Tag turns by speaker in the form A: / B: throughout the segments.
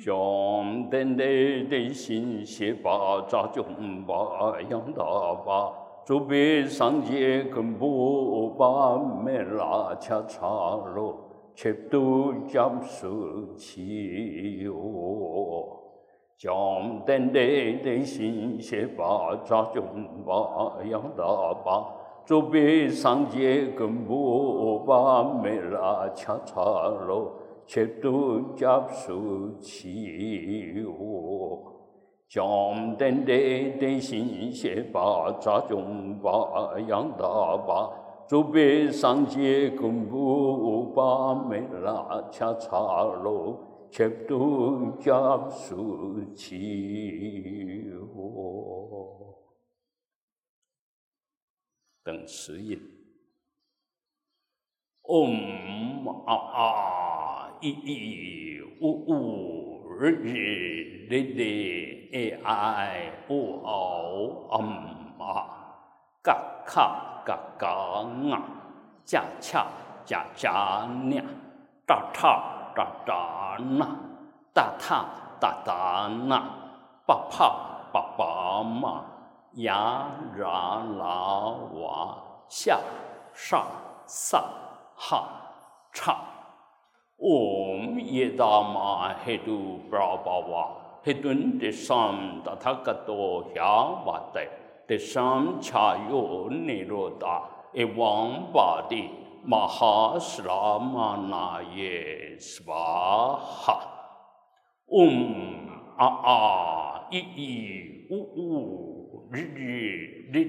A: 将等待的心血把扎中把养大把，准备上街跟不把没拉恰茶罗，却都将收起哟。将等待的心血把扎中把养大把，准备上街跟不把没拉恰茶罗。切都加速起我，将等待的心血把扎中把养大把，准备上街公布把没拉恰茶罗，切都加速起我。等词音，嗡啊啊。一一五五日日日日 a i o o m 啊，嘎卡嘎嘎啊，恰恰加加呢，哒塔哒哒呢，哒塔哒哒呢，巴帕巴巴嘛，呀啦啦哇，下上上哈唱。Om Yedama Hedu Brahmava Hedun Desam Tathagato Hyavate Desam Chayo Niroda Evam Badi Mahasramanaye Svaha Om A A I I U U R R R R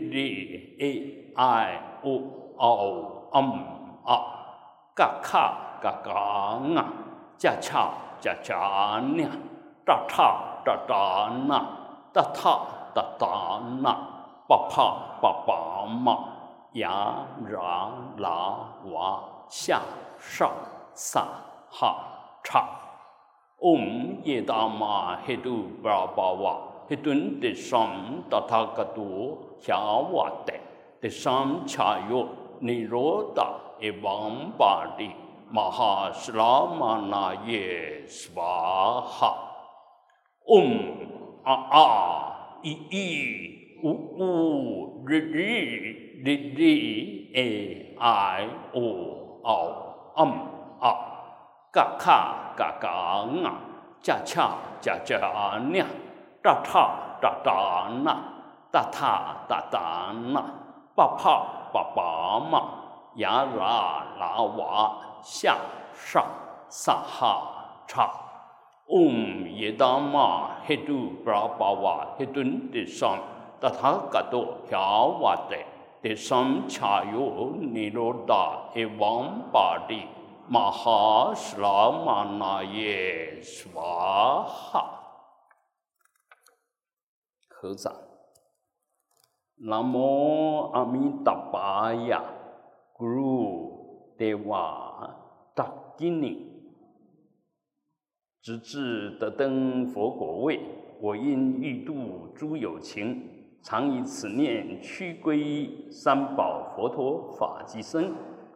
A: A I O O Am A Ka Ka 嘎嘎啊，加恰加恰呢，哒塔哒哒呐，哒塔哒哒呐，巴帕巴巴嘛，呀啦啦哇，下上萨哈查，嗡耶达玛嘿嘟巴巴哇，嘿顿的上哒塔嘎多夏瓦的，的上恰哟尼罗达一王巴的。Mahasramanaye Svaha Om A A I I U U R R R R A I O O Am A Ka Ka Ka Ka Nga Cha Cha Cha Cha Nya Da Tha Da Da Na Da Tha Da Da Na Pa Pa Pa Pa Ma Ya Ra La Wa 下上萨哈查，Om Yedama Hedu Brahmava Hedun Desam Tathagato Hyavate Desam Chayo Niroda Evam Badi Mahasramanaye Svaha 合掌。南无阿弥达巴呀，Guru Deva。大金领，直至得登佛果位，我因欲度诸有情，常以此念屈归三宝佛陀法即僧，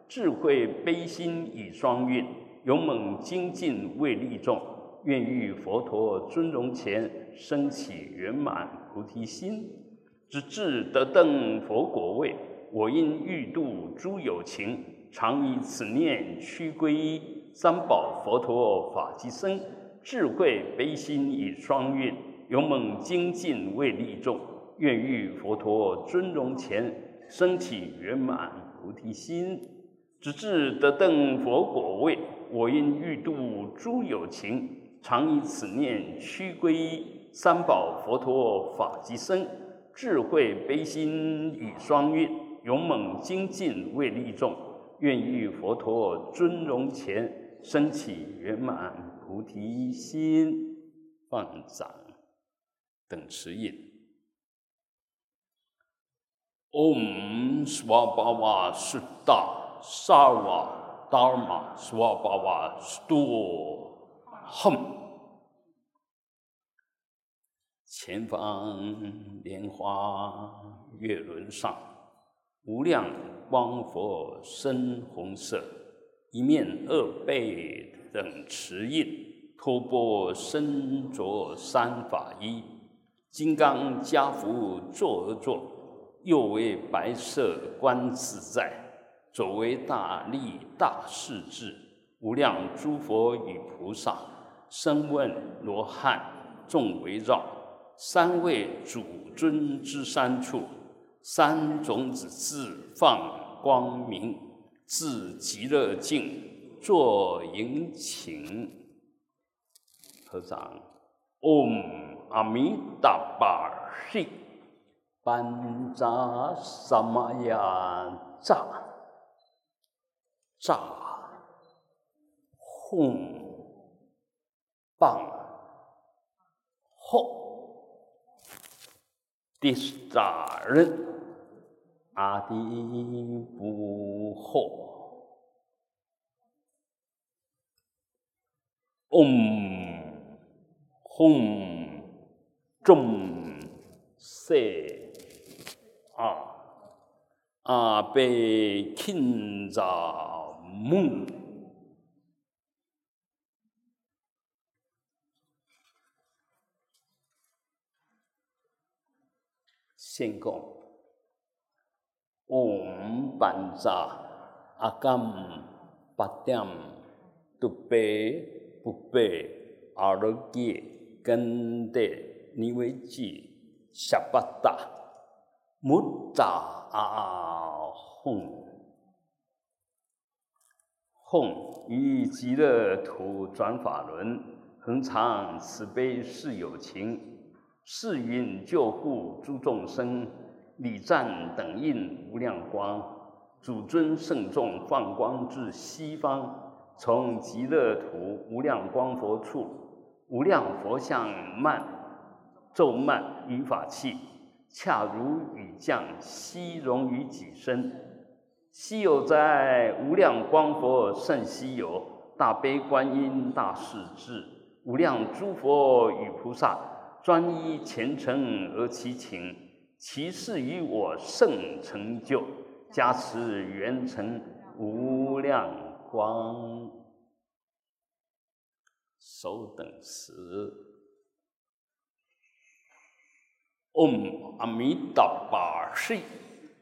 A: 智慧悲心以双运，勇猛精进为利众，愿遇佛陀尊容前，升起圆满菩提心，直至得登佛果位，我因欲度诸有情。常以此念屈归三宝佛陀法即僧，智慧悲心以双运，勇猛精进为利众，愿遇佛陀尊容前，升起圆满菩提心，直至得登佛果位。我因欲度诸有情，常以此念屈归三宝佛陀法即僧，智慧悲心以双运，勇猛精进为利众。愿遇佛陀尊容前，升起圆满菩提心，放掌等持印。Om Swabhava Sutta Sarva Dharma Swabhava Stu Hum。前方莲花月轮上。无量光佛深红色，一面二背等持印，托钵身着三法衣，金刚加福坐而坐，右为白色观自在，左为大力大势至，无量诸佛与菩萨，声闻罗汉众围绕，三位主尊之三处，三种子自放光明，自极乐境作迎请。合掌，Om 阿弥达巴悉，班扎萨玛雅扎扎，吽棒吽，第扎人阿底不吽，Om。吽，众色啊，阿贝钦扎木，先讲，王班扎阿甘八点都贝不贝阿罗给根得尼维吉下巴大木扎阿啊轰轰与极乐土转法轮恒常慈悲是友情誓愿救护诸众生。礼赞等印无量光，主尊圣众放光至西方，从极乐土无量光佛处。无量佛像曼咒曼于法器，恰如雨降，悉融于己身。稀有哉无量光佛甚稀有，大悲观音大势至，无量诸佛与菩萨专一虔诚而祈请，其事于我甚成就，加持圆成无量光。手等时，嗡阿弥达巴悉，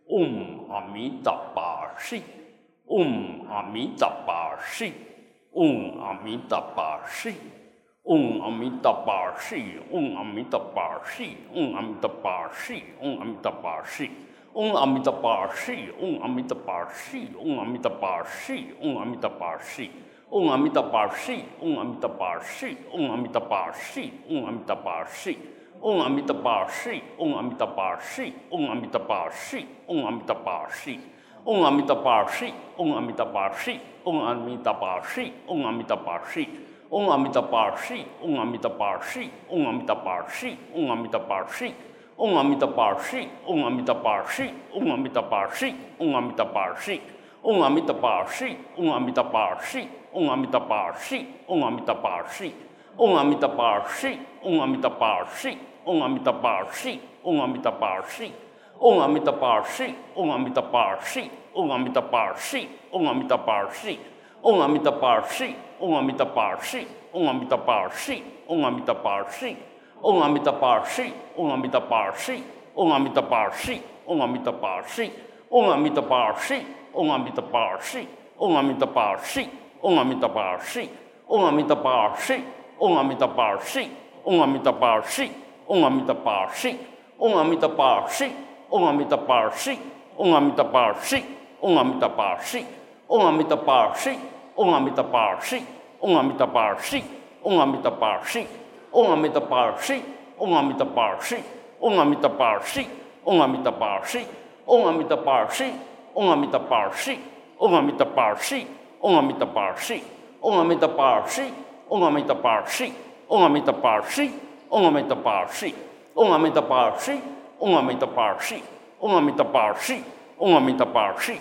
A: 嗡阿弥达巴悉，嗡阿弥达巴悉，嗡阿弥达巴悉，嗡阿弥达巴悉，嗡阿弥达巴悉，嗡阿弥达巴悉，嗡阿弥达巴悉，嗡阿弥达巴悉，嗡阿弥达巴悉，嗡阿弥达巴悉，嗡阿弥达巴悉。嗡阿弥陀巴悉，嗡阿弥陀巴悉，嗡阿弥陀巴悉，嗡阿弥陀巴悉，嗡阿弥陀巴悉，嗡阿弥陀巴悉，嗡阿弥陀巴悉，嗡阿弥陀巴悉，嗡阿弥陀巴悉，嗡阿弥陀巴悉，嗡阿弥陀巴悉，嗡阿弥陀巴悉，嗡阿弥陀巴悉，嗡阿弥陀巴悉，嗡阿弥陀巴悉，嗡阿弥陀巴悉，嗡阿弥陀巴悉，嗡阿弥陀巴悉，嗡阿弥陀巴悉，嗡阿弥陀巴悉。嗡阿弥陀巴悉，嗡阿弥陀巴悉，嗡阿弥陀巴悉，嗡阿弥陀巴悉，嗡阿弥陀巴悉，嗡阿弥陀巴悉，嗡阿弥陀巴悉，嗡阿弥陀巴悉，嗡阿弥陀巴悉，嗡阿弥陀巴悉，嗡阿弥陀巴悉，嗡阿弥陀巴悉，嗡阿弥陀巴悉，嗡阿弥陀巴悉，嗡阿弥陀巴悉，嗡阿弥陀巴悉，嗡阿弥陀巴悉，嗡阿弥陀巴悉，嗡阿弥陀巴悉，嗡阿弥陀巴悉，嗡阿弥陀巴悉。嗡阿弥陀巴悉，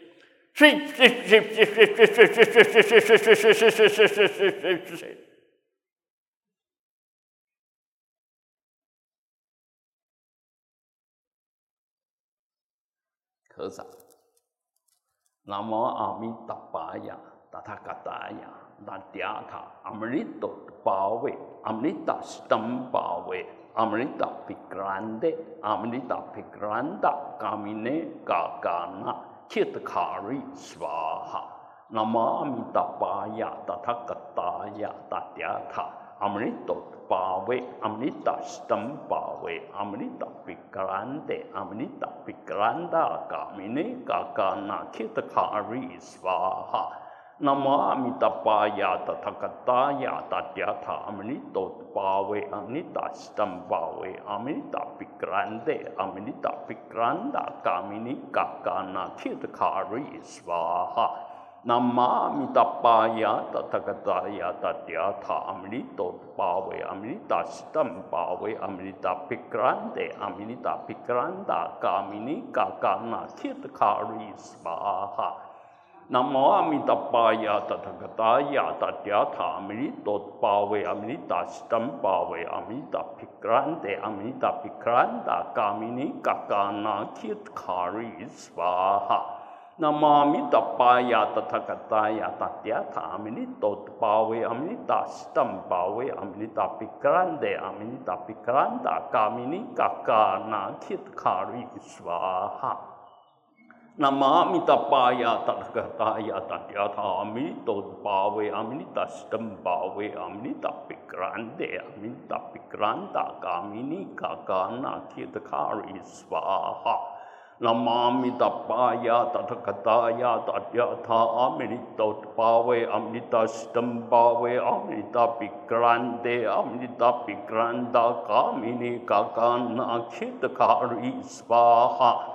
A: 德，阿弥达皮格兰达，嘎米尼嘎嘎那，切特卡瑞斯巴哈。南无阿弥达巴呀，达他嘎达呀，达嗲他，阿，米尼嘎嘎那，切特卡瑞斯巴哈。南无阿弥达巴呀，达他嘎达呀，达嗲他，阿弥多巴维，阿弥达斯登巴维，阿弥达皮格兰德，阿弥达皮格兰达，嘎米尼嘎嘎那，切特卡瑞斯巴哈。南无阿弥达巴呀，达他嘎达呀，达嗲他，阿弥多巴维，阿弥达斯登巴维，阿弥达皮格兰德，阿弥达皮格兰达，嘎米尼嘎嘎那，切特卡瑞斯巴哈。南无阿弥达巴呀，达他嘎达呀，达嗲他，阿弥多巴维，阿弥达斯登巴维，阿弥达皮格兰德，阿弥达皮格兰达，嘎米尼嘎嘎那，切特卡瑞斯巴哈。南无阿弥达巴呀，达他嘎达呀，达嗲他，阿弥多巴维，阿弥达斯登巴维，阿弥达皮格兰德，阿弥达皮格兰达，嘎米尼嘎嘎那，切特卡瑞斯巴哈。南无阿弥达巴呀，达他嘎达呀，达嗲他，阿弥多巴维，阿弥达斯登巴维，阿弥达皮格兰德，阿弥达皮格兰达，嘎米尼嘎嘎那，切特卡瑞斯巴哈。南无阿弥达巴呀，达他嘎达呀，达嗲他，阿弥多巴维，阿弥达斯登巴维，阿弥达皮格兰德，阿弥达皮格兰达，嘎米尼嘎嘎那，切特卡瑞斯巴哈。南无阿弥达巴呀，达他嘎达呀，达嗲他，阿弥达巴维，阿弥达斯登巴维，阿弥达皮格兰德，阿弥达皮格兰达，嘎米尼嘎嘎那，切特卡瑞斯巴哈。南无阿弥达巴呀，达他嘎达呀，达嗲他，阿弥多巴维，阿弥达斯登巴维，阿弥达皮格兰德，阿弥达皮格兰达，嘎米尼嘎嘎那，切特卡瑞斯巴哈。南无阿弥达巴呀，达他嘎达呀，达嗲他，阿弥多巴维，阿弥达斯登巴维，阿弥达皮格兰德，阿弥达皮格兰达，嘎米尼嘎嘎那，切特卡瑞斯巴哈。南无阿弥达巴呀，达他嘎达呀，达嗲他，阿弥多巴维，阿弥达斯登巴维，阿弥达皮格兰德，阿弥达皮格兰达，嘎米尼嘎嘎那，切特卡瑞斯巴哈。南无阿弥陀佛，呀达达嘎 Namami tapaya targataya tatyatami todbhave amini tashtambhave amini tapikrande amini tapikranta kamini kakana kitakari svaha. Namami tapaya tathataya tatyatha amini todbhave amini tashtambhave amini tapikrande amini tapikranta kamini kakana kitakari svaha.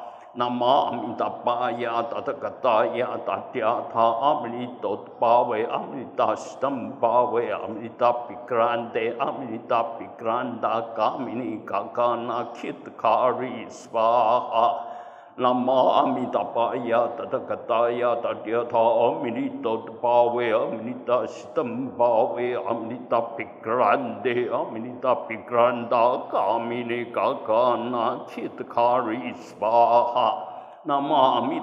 A: 阿弥尼嘎嘎那揭谛卡瑞斯巴哈。南无阿弥陀佛，呀达达嘎达呀达呀他，阿弥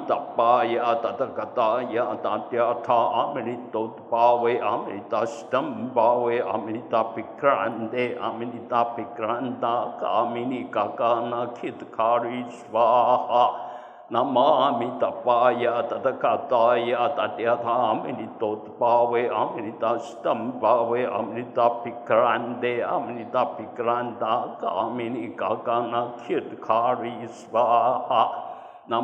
A: 陀佛，为阿弥陀斯坦巴为阿弥陀毗格兰德，阿弥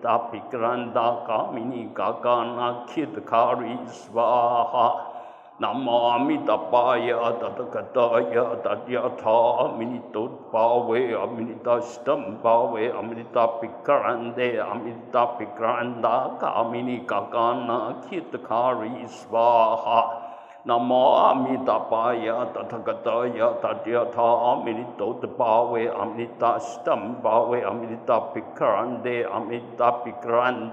A: 陀毗格兰达，阿弥尼嘎嘎那揭谛卡瑞斯巴哈。南无阿弥陀佛，呀达达嘎达呀达呀他，阿弥陀佛，为阿弥陀斯坦巴为阿弥陀毗格兰德，阿弥陀毗格兰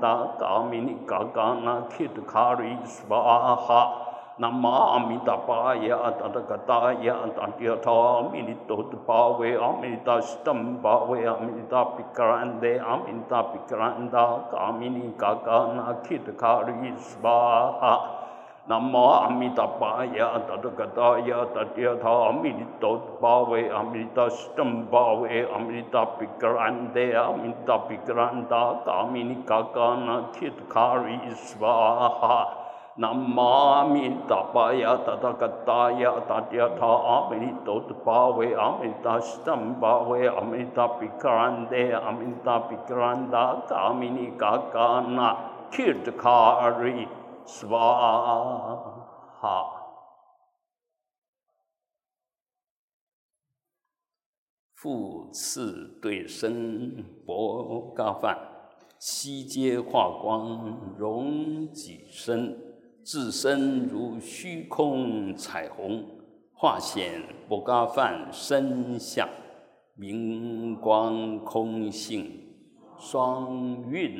A: 达，阿弥尼嘎嘎那揭谛卡瑞斯巴哈。南无阿弥陀佛，呀达达嘎达呀达呀他，阿弥陀佛，为阿弥陀斯坦巴为阿弥是吧？好，复次对身薄伽饭，悉皆化光融己身，自身如虚空彩虹，化显薄伽饭身相，明光空性双运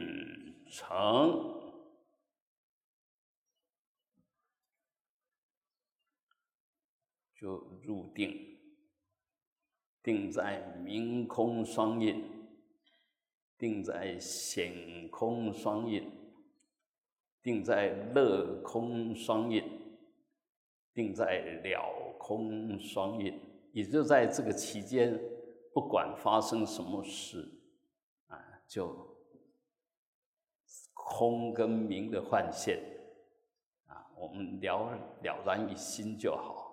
A: 成。就入定，定在明空双印，定在显空双印，定在乐空双印，定在了空双印。也就在这个期间，不管发生什么事，啊，就空跟明的幻现，啊，我们了了然于心就好。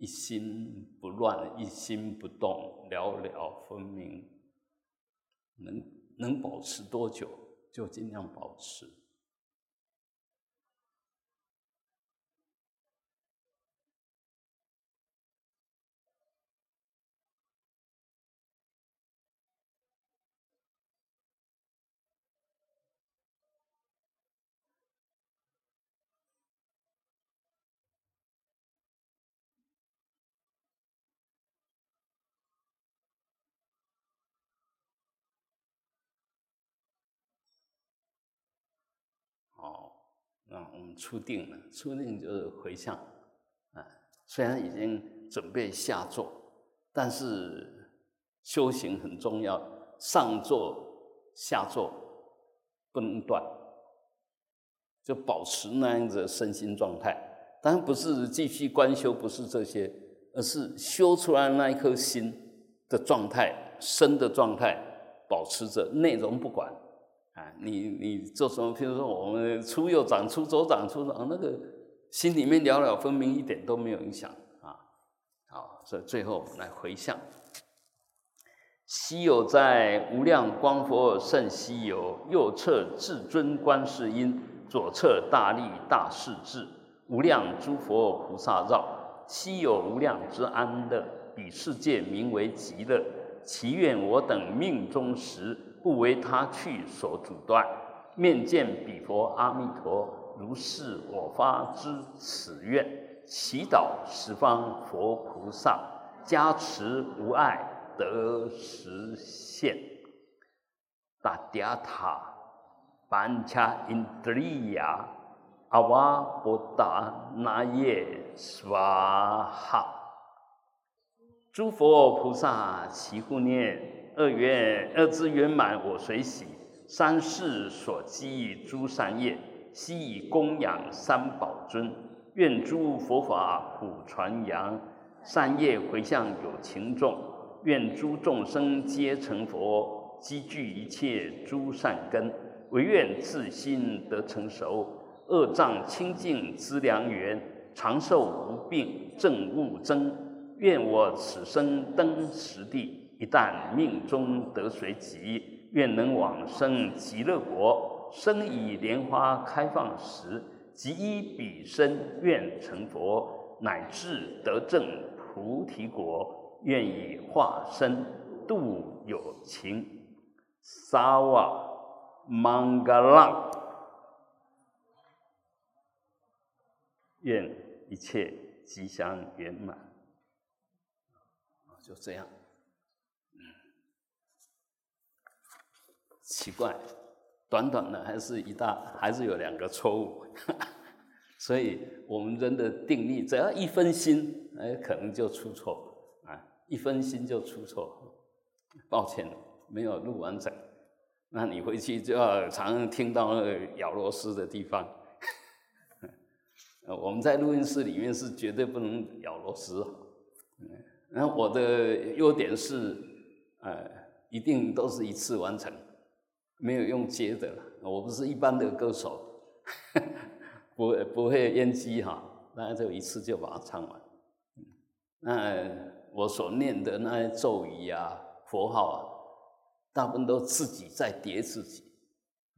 A: 一心不乱，一心不动，寥寥分明，能能保持多久就尽量保持。啊，我们初定了，初定就是回向，啊，虽然已经准备下座，但是修行很重要，上座下座不能断，就保持那样子身心状态。当然不是继续观修，不是这些，而是修出来那一颗心的状态，身的状态，保持着内容不管。你你做什么？譬如说，我们出右掌、出左掌、出掌，那个心里面了了分明，一点都没有影响啊。好，所以最后我们来回向：西有在无量光佛圣西有，右侧至尊观世音，左侧大力大势至，无量诸佛菩萨绕，西有无量之安乐，彼世界名为极乐。祈愿我等命中时。不为他去所阻断，面见彼佛阿弥陀，如是我发之此愿，祈祷十方佛菩萨加持无碍得实现。达嗲塔班恰因德利亚阿瓦波达那耶娑哈，诸佛菩萨齐护念。二愿二字圆满，我随喜；三世所积诸善业，悉以供养三宝尊。愿诸佛法普传扬，善业回向有情众。愿诸众生皆成佛，积聚一切诸善根。唯愿自心得成熟，恶障清净资良缘，长寿无病正悟增。愿我此生登实地。一旦命中得随吉，愿能往生极乐国。生以莲花开放时，即依彼身愿成佛，乃至得正菩提果。愿以化身度有情。萨瓦曼嘎拉，愿一切吉祥圆满。就这样，奇怪，短短的还是一大，还是有两个错误。所以，我们人的定力，只要一分心，哎，可能就出错啊！一分心就出错，抱歉，没有录完整。那你回去就要常听到那个咬螺丝的地方。我们在录音室里面是绝对不能咬螺丝。然后我的优点是，呃，一定都是一次完成，没有用接的。我不是一般的歌手。不不会淹机哈，那就一次就把它唱完。那我所念的那些咒语啊、佛号啊，大部分都自己在叠自己，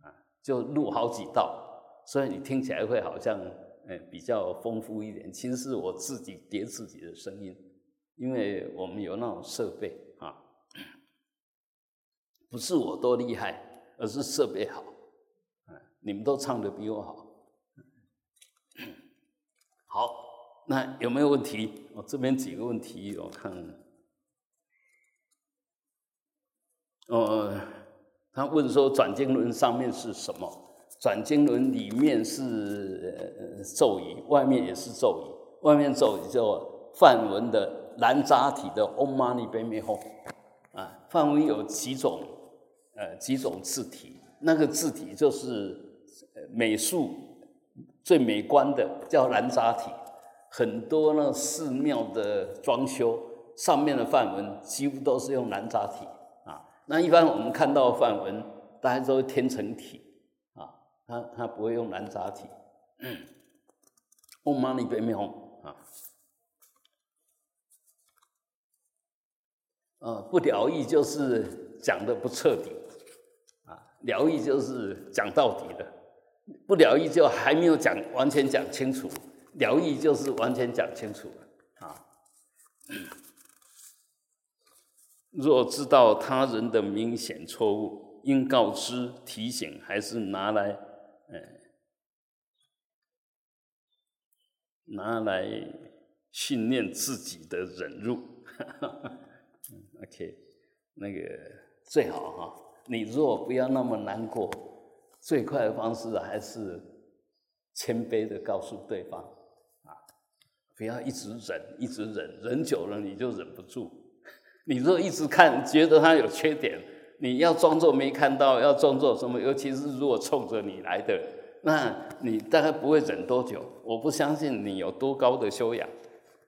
A: 啊，就录好几道，所以你听起来会好像呃比较丰富一点。其实是我自己叠自己的声音，因为我们有那种设备啊，不是我多厉害，而是设备好。你们都唱的比我好。好，那有没有问题？我这边几个问题，我看。呃，他问说转经轮上面是什么？转经轮里面是咒语，外面也是咒语。外面咒语叫梵文的蓝扎体的 Om Mani Padme Hum。啊，梵文有几种，呃，几种字体，那个字体就是美术。最美观的叫蓝扎体，很多呢寺庙的装修上面的梵文几乎都是用蓝扎体啊。那一般我们看到梵文，大家都是天成体啊，他他不会用蓝扎体。Om Mani Padme Hum 啊，不疗愈就是讲的不彻底，疗愈就是讲到底的。不疗愈就还没有讲完全讲清楚，疗愈就是完全讲清楚了啊。若知道他人的明显错误，应告知提醒，还是拿来，嗯，拿来训练自己的忍辱。OK，那个最好哈，你若不要那么难过。最快的方式还是谦卑的告诉对方，啊，不要一直忍，一直忍，忍久了你就忍不住。你若一直看，觉得他有缺点，你要装作没看到，要装作什么？尤其是如果冲着你来的，那你大概不会忍多久。我不相信你有多高的修养，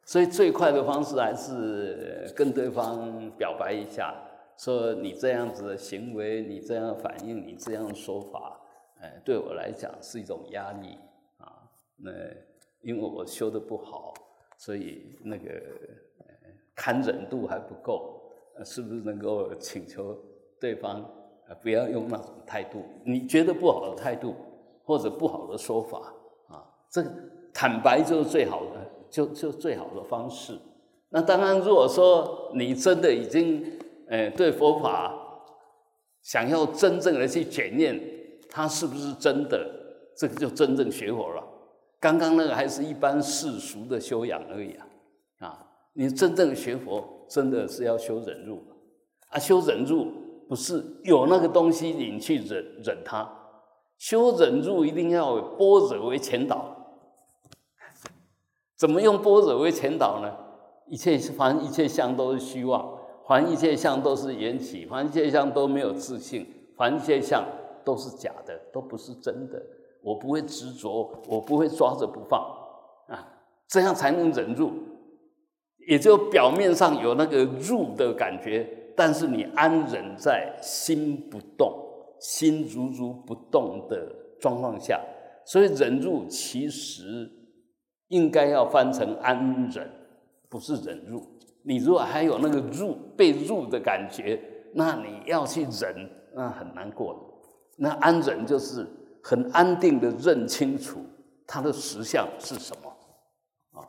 A: 所以最快的方式还是跟对方表白一下，说你这样子的行为，你这样反应，你这样说法。哎，对我来讲是一种压力啊。那因为我修的不好，所以那个堪忍度还不够。是不是能够请求对方不要用那种态度？你觉得不好的态度或者不好的说法啊？这坦白就是最好的，就就最好的方式。那当然，如果说你真的已经呃对佛法想要真正的去检验。它是不是真的？这个就真正学佛了。刚刚那个还是一般世俗的修养而已啊！啊，你真正学佛，真的是要修忍辱啊！修忍辱不是有那个东西你去忍忍它，修忍辱一定要波折为前导。怎么用波折为前导呢？一切凡一切相都是虚妄，凡一切相都是缘起，凡一切相都没有自信，凡一切相。都是假的，都不是真的。我不会执着，我不会抓着不放啊，这样才能忍住。也就表面上有那个入的感觉，但是你安忍在心不动、心如如不动的状况下，所以忍入其实应该要翻成安忍，不是忍入。你如果还有那个入被入的感觉，那你要去忍，那很难过的。那安忍就是很安定的认清楚它的实相是什么啊，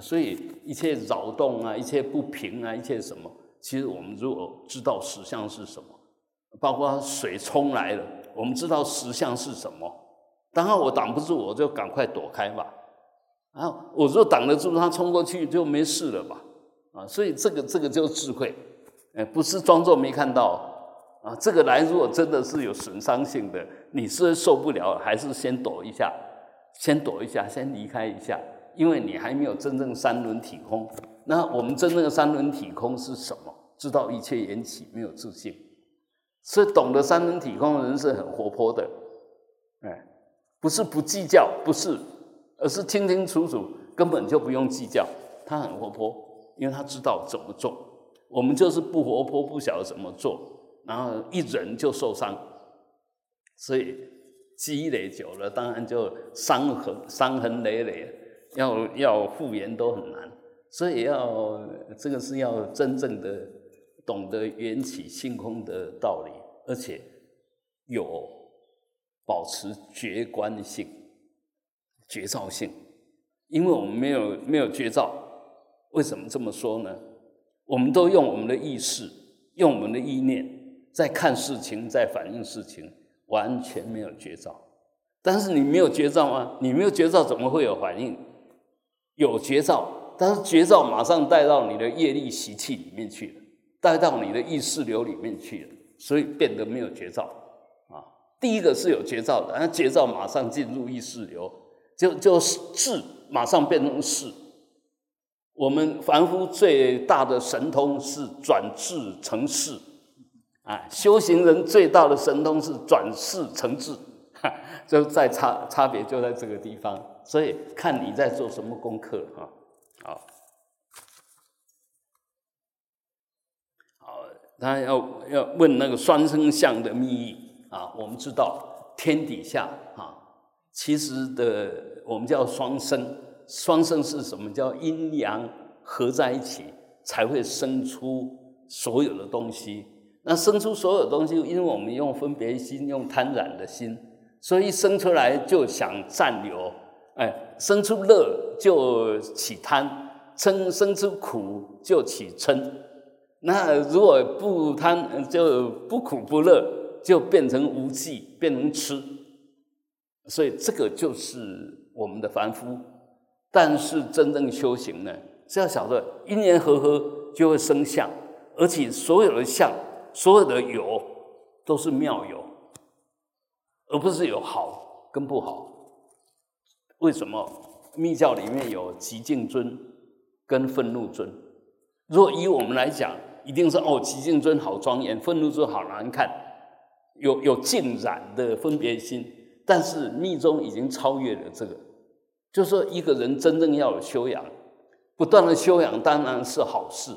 A: 所以一切扰动啊，一切不平啊，一切什么，其实我们如果知道实相是什么，包括水冲来了，我们知道实相是什么，当然我挡不住，我就赶快躲开吧。啊，我若挡得住他冲过去就没事了吧？啊，所以这个这个就智慧，哎，不是装作没看到啊。这个来如果真的是有损伤性的，你是受不了，还是先躲一下，先躲一下，先离开一下，因为你还没有真正三轮体空。那我们真正的三轮体空是什么？知道一切缘起，没有自信。所以懂得三轮体空的人是很活泼的，哎，不是不计较，不是。而是清清楚楚，根本就不用计较。他很活泼，因为他知道怎么做。我们就是不活泼，不晓得怎么做，然后一忍就受伤。所以积累久了，当然就伤痕伤痕累累，要要复原都很难。所以要这个是要真正的懂得缘起性空的道理，而且有保持觉观性。觉照性，因为我们没有没有绝照，为什么这么说呢？我们都用我们的意识，用我们的意念在看事情，在反映事情，完全没有绝照。但是你没有绝照吗？你没有绝照，怎么会有反应？有绝照，但是绝照马上带到你的业力习气里面去了，带到你的意识流里面去了，所以变得没有绝照啊。第一个是有绝照的，那绝照马上进入意识流。就就是智，马上变成事。我们凡夫最大的神通是转智成事，啊，修行人最大的神通是转世成智，就在差差别就在这个地方。所以看你在做什么功课啊，好，好，他要要问那个双生相的秘密啊，我们知道天底下啊。其实的，我们叫双生。双生是什么？叫阴阳合在一起，才会生出所有的东西。那生出所有东西，因为我们用分别心，用贪婪的心，所以生出来就想占有。哎，生出乐就起贪，生生出苦就起嗔。那如果不贪，就不苦不乐，就变成无忌，变成痴。所以这个就是我们的凡夫，但是真正修行呢，是要晓得因缘和合就会生相，而且所有的相、所有的有都是妙有，而不是有好跟不好。为什么密教里面有极静尊跟愤怒尊？如果以我们来讲，一定是哦，极静尊好庄严，愤怒尊好难看，有有尽染的分别心。但是密宗已经超越了这个，就说一个人真正要有修养，不断的修养当然是好事，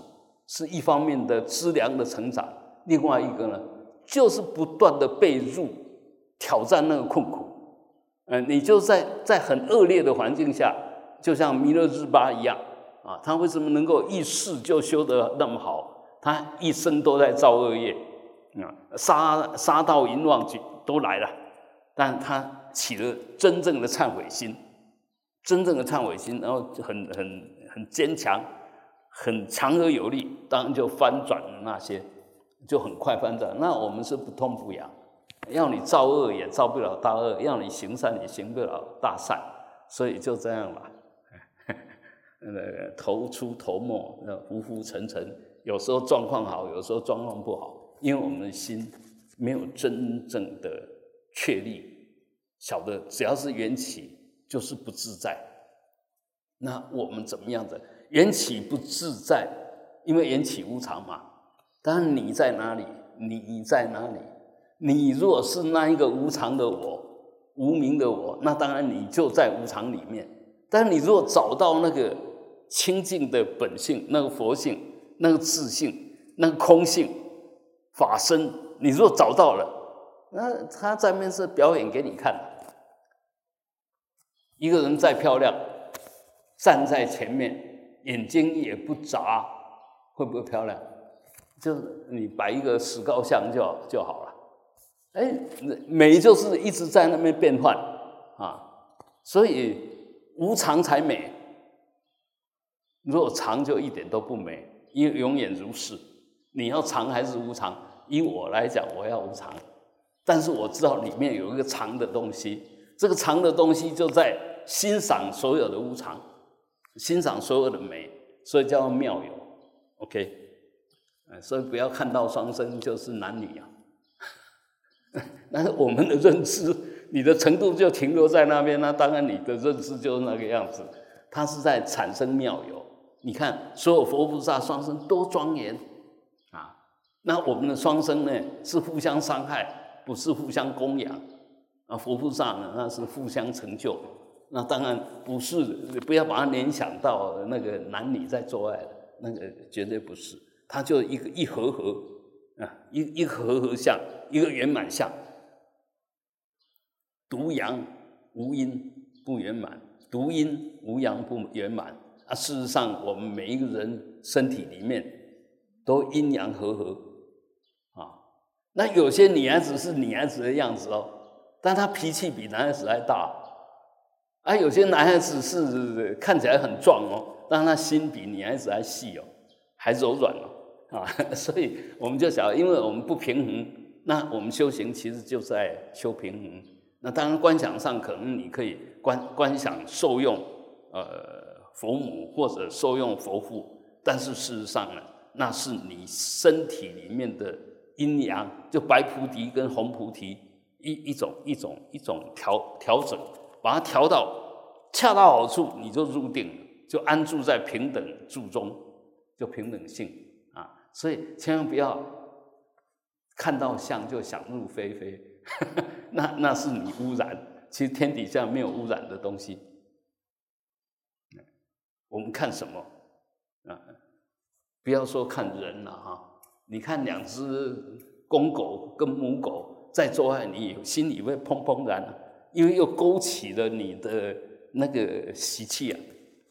A: 是一方面的资粮的成长。另外一个呢，就是不断的被入挑战那个困苦。嗯，你就在在很恶劣的环境下，就像弥勒日巴一样啊，他为什么能够一世就修得那么好？他一生都在造恶业，啊，杀杀到淫妄去都来了。但他起了真正的忏悔心，真正的忏悔心，然后很很很坚强，很强而有力，当然就翻转了那些，就很快翻转。那我们是不痛不痒，要你造恶也造不了大恶，要你行善也行不了大善，所以就这样吧。呃，头出头没，那浮浮沉沉，有时候状况好，有时候状况不好，因为我们的心没有真正的。确立，晓得只要是缘起就是不自在。那我们怎么样的缘起不自在？因为缘起无常嘛。当然你在哪里？你在哪里？你若是那一个无常的我，无名的我，那当然你就在无常里面。但你若找到那个清净的本性，那个佛性，那个自性，那个空性法身，你若找到了。那他在面是表演给你看，一个人再漂亮，站在前面，眼睛也不眨，会不会漂亮？就是你摆一个石膏像就就好了。哎，美就是一直在那边变换啊，所以无常才美。如果常就一点都不美，因为永远如是。你要常还是无常？以我来讲，我要无常。但是我知道里面有一个藏的东西，这个藏的东西就在欣赏所有的无常，欣赏所有的美，所以叫妙有。OK，所以不要看到双生就是男女啊。那我们的认知，你的程度就停留在那边，那当然你的认知就是那个样子。它是在产生妙有。你看，所有佛菩萨双生多庄严啊！那我们的双生呢，是互相伤害，不是互相供养啊。佛菩萨呢，那是互相成就。那当然不是，不要把它联想到那个男女在做爱那个绝对不是。它就一个一合合啊，一一合合相，一个圆满相。独阳无阴不圆满，独阴无阳不圆满。啊，事实上，我们每一个人身体里面都阴阳和合啊。那有些女孩子是女孩子的样子哦，但他脾气比男孩子还大。啊，有些男孩子是看起来很壮哦，但他心比女孩子还细哦，还柔软哦啊。所以我们就想，因为我们不平衡，那我们修行其实就在修平衡。那当然，观想上可能你可以观观想受用，呃。佛母或者受用佛父，但是事实上呢，那是你身体里面的阴阳，就白菩提跟红菩提一一种一种一种调调整，把它调到恰到好处，你就入定了，就安住在平等住中，就平等性啊。所以千万不要看到相就想入非非，那那是你污染。其实天底下没有污染的东西。我们看什么啊？不要说看人了哈，你看两只公狗跟母狗在做爱，你心里会砰砰然，因为又勾起了你的那个习气啊。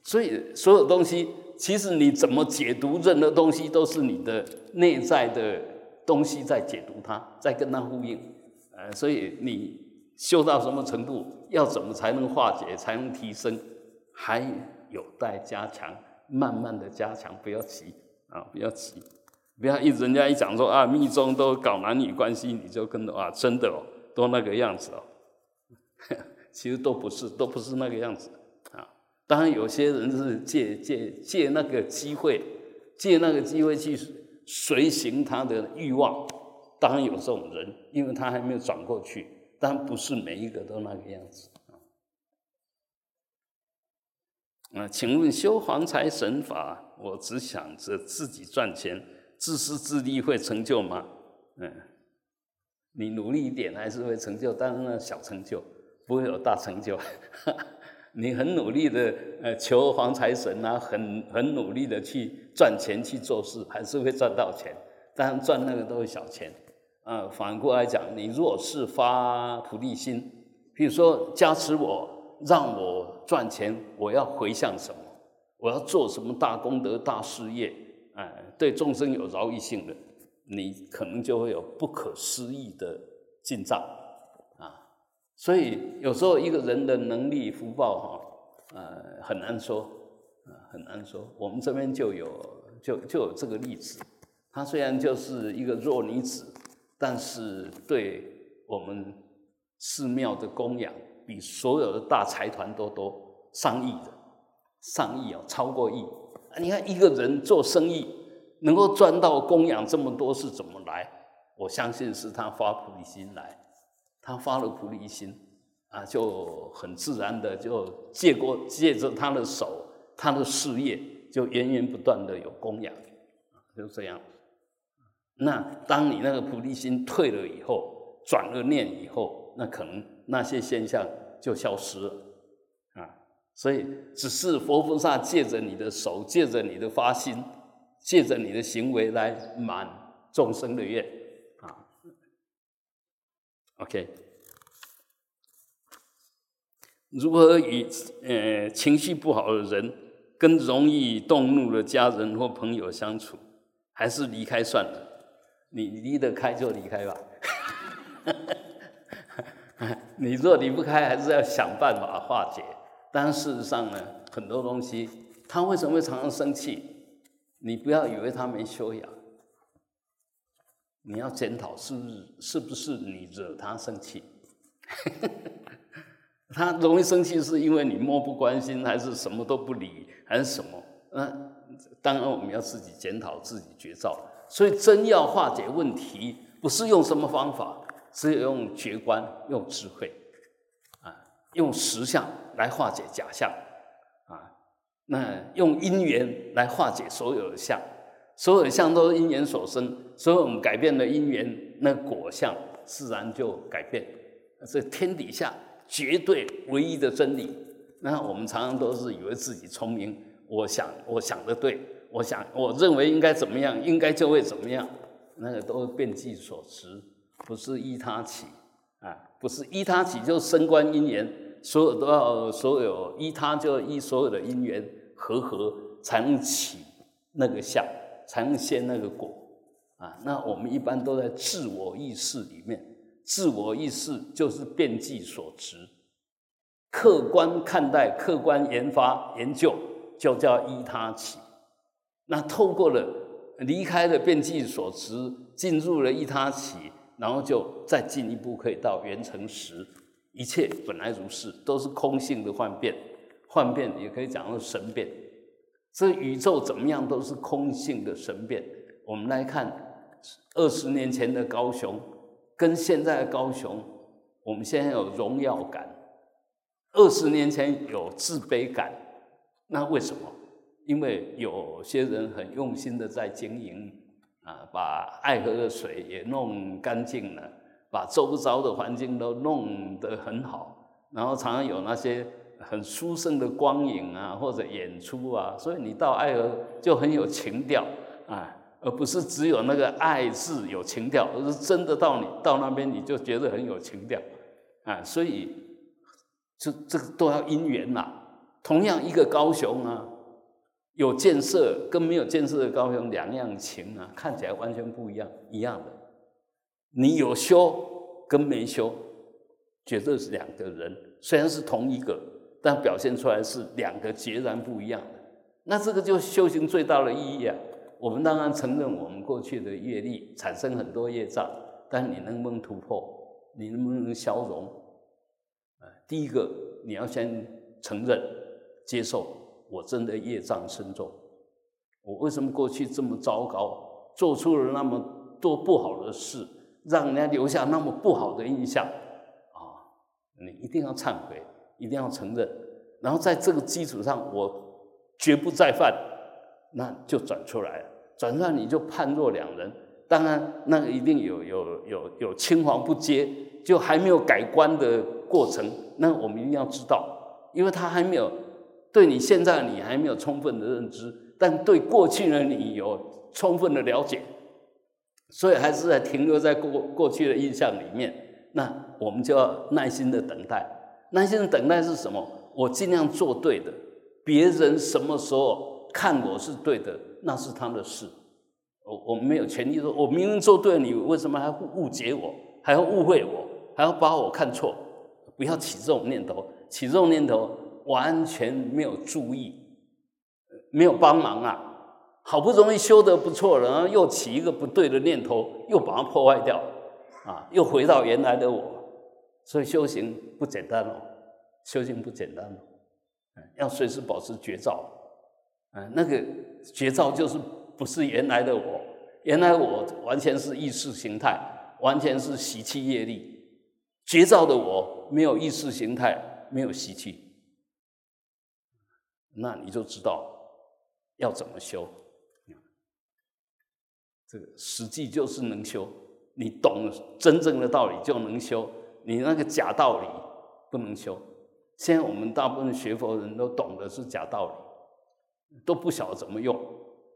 A: 所以所有东西，其实你怎么解读任何东西，都是你的内在的东西在解读它，在跟它呼应。呃，所以你修到什么程度，要怎么才能化解，才能提升，还。有待加强，慢慢的加强，不要急啊，不要急，不要一人家一讲说啊，密宗都搞男女关系，你就跟着啊，真的哦，都那个样子哦，其实都不是，都不是那个样子啊。当然有些人是借借借那个机会，借那个机会去随行他的欲望，当然有这种人，因为他还没有转过去，但不是每一个都那个样子。啊，请问修黄财神法，我只想着自己赚钱，自私自利会成就吗？嗯，你努力一点还是会成就，但是呢小成就，不会有大成就。你很努力的呃求黄财神啊，很很努力的去赚钱去做事，还是会赚到钱，但赚那个都是小钱。啊，反过来讲，你若是发菩提心，比如说加持我。让我赚钱，我要回向什么？我要做什么大功德、大事业？对众生有饶益性的，你可能就会有不可思议的进账啊！所以有时候一个人的能力、福报，哈，呃，很难说，很难说。我们这边就有，就就有这个例子。她虽然就是一个弱女子，但是对我们寺庙的供养。比所有的大财团都多上亿的，上亿哦，超过亿。你看一个人做生意能够赚到供养这么多是怎么来？我相信是他发菩提心来，他发了菩提心啊，就很自然的就借过借着他的手，他的事业就源源不断的有供养，就这样。那当你那个菩提心退了以后，转了念以后，那可能。那些现象就消失了啊！所以只是佛菩萨借着你的手，借着你的发心，借着你的行为来满众生的愿啊。OK，如何与呃情绪不好的人，跟容易动怒的家人或朋友相处，还是离开算了？你离得开就离开吧。你若离不开，还是要想办法化解。但事实上呢，很多东西，他为什么会常常生气？你不要以为他没修养，你要检讨是不是是不是你惹他生气？他容易生气是因为你漠不关心，还是什么都不理，还是什么？那当然我们要自己检讨，自己觉照。所以真要化解问题，不是用什么方法，只有用觉观，用智慧，啊，用实相来化解假象，那用因缘来化解所有的相，所有的相都是因缘所生，所以我们改变了因缘，那果相自然就改变。这天底下绝对唯一的真理，那我们常常都是以为自己聪明，我想我想的对。我想，我认为应该怎么样，应该就会怎么样，那个都是变计所持，不是依他起啊，不是依他起就升官因缘，所有都要所有依他就依所有的因缘和合才能起那个相，才能现那个果啊。那我们一般都在自我意识里面，自我意识就是变计所持，客观看待、客观研发研究，就叫依他起。那透过了离开了变计所持，进入了一他起，然后就再进一步可以到圆成实，一切本来如是，都是空性的幻变，幻变也可以讲作神变。这宇宙怎么样都是空性的神变。我们来看二十年前的高雄，跟现在的高雄，我们现在有荣耀感，二十年前有自卑感，那为什么？因为有些人很用心的在经营，啊，把爱河的水也弄干净了，把周遭的环境都弄得很好，然后常常有那些很殊胜的光影啊，或者演出啊，所以你到爱河就很有情调啊，而不是只有那个爱字有情调，而是真的到你到那边你就觉得很有情调啊，所以这这个都要因缘呐。同样一个高雄啊。有建设跟没有建设的高雄两样情啊，看起来完全不一样，一样的。你有修跟没修，绝对是两个人。虽然是同一个，但表现出来是两个截然不一样的。那这个就修行最大的意义啊！我们当然承认我们过去的业力产生很多业障，但你能不能突破？你能不能消融？啊，第一个你要先承认、接受。我真的业障深重，我为什么过去这么糟糕，做出了那么多不好的事，让人家留下那么不好的印象啊？你一定要忏悔，一定要承认，然后在这个基础上，我绝不再犯，那就转出来，转出来你就判若两人。当然，那个一定有有有有青黄不接，就还没有改观的过程，那我们一定要知道，因为他还没有。对你现在的你还没有充分的认知，但对过去的你有充分的了解，所以还是在停留在过过去的印象里面。那我们就要耐心的等待，耐心的等待是什么？我尽量做对的，别人什么时候看我是对的，那是他的事。我我们没有权利说，我明明做对了，你为什么还误解我，还要误会我，还要把我看错？不要起这种念头，起这种念头。完全没有注意，没有帮忙啊！好不容易修得不错了，然后又起一个不对的念头，又把它破坏掉，啊，又回到原来的我。所以修行不简单哦，修行不简单哦，要随时保持觉照，嗯，那个觉照就是不是原来的我，原来我完全是意识形态，完全是习气业力，觉照的我没有意识形态，没有习气。那你就知道要怎么修，这个实际就是能修。你懂真正的道理就能修，你那个假道理不能修。现在我们大部分学佛人都懂的是假道理，都不晓得怎么用，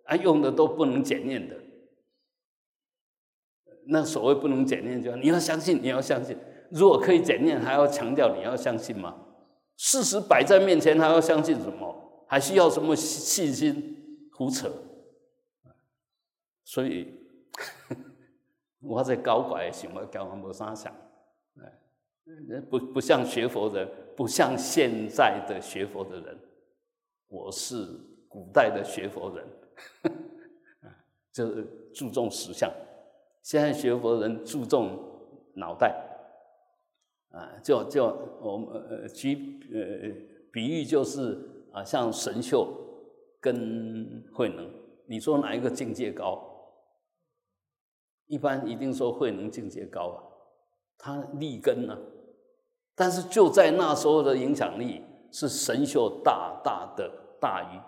A: 啊，用的都不能检验的。那所谓不能检验，就你要相信，你要相信。如果可以检验，还要强调你要相信吗？事实摆在面前，还要相信什么？还需要什么信心？胡扯！所以 我在高拐想，我高没啥想，哎，不不像学佛人，不像现在的学佛的人，我是古代的学佛人，就注重实相。现在学佛人注重脑袋，啊，就就我们呃举呃比喻就是啊，像神秀跟慧能，你说哪一个境界高？一般一定说慧能境界高啊，他立根呢。但是就在那时候的影响力是神秀大大的大于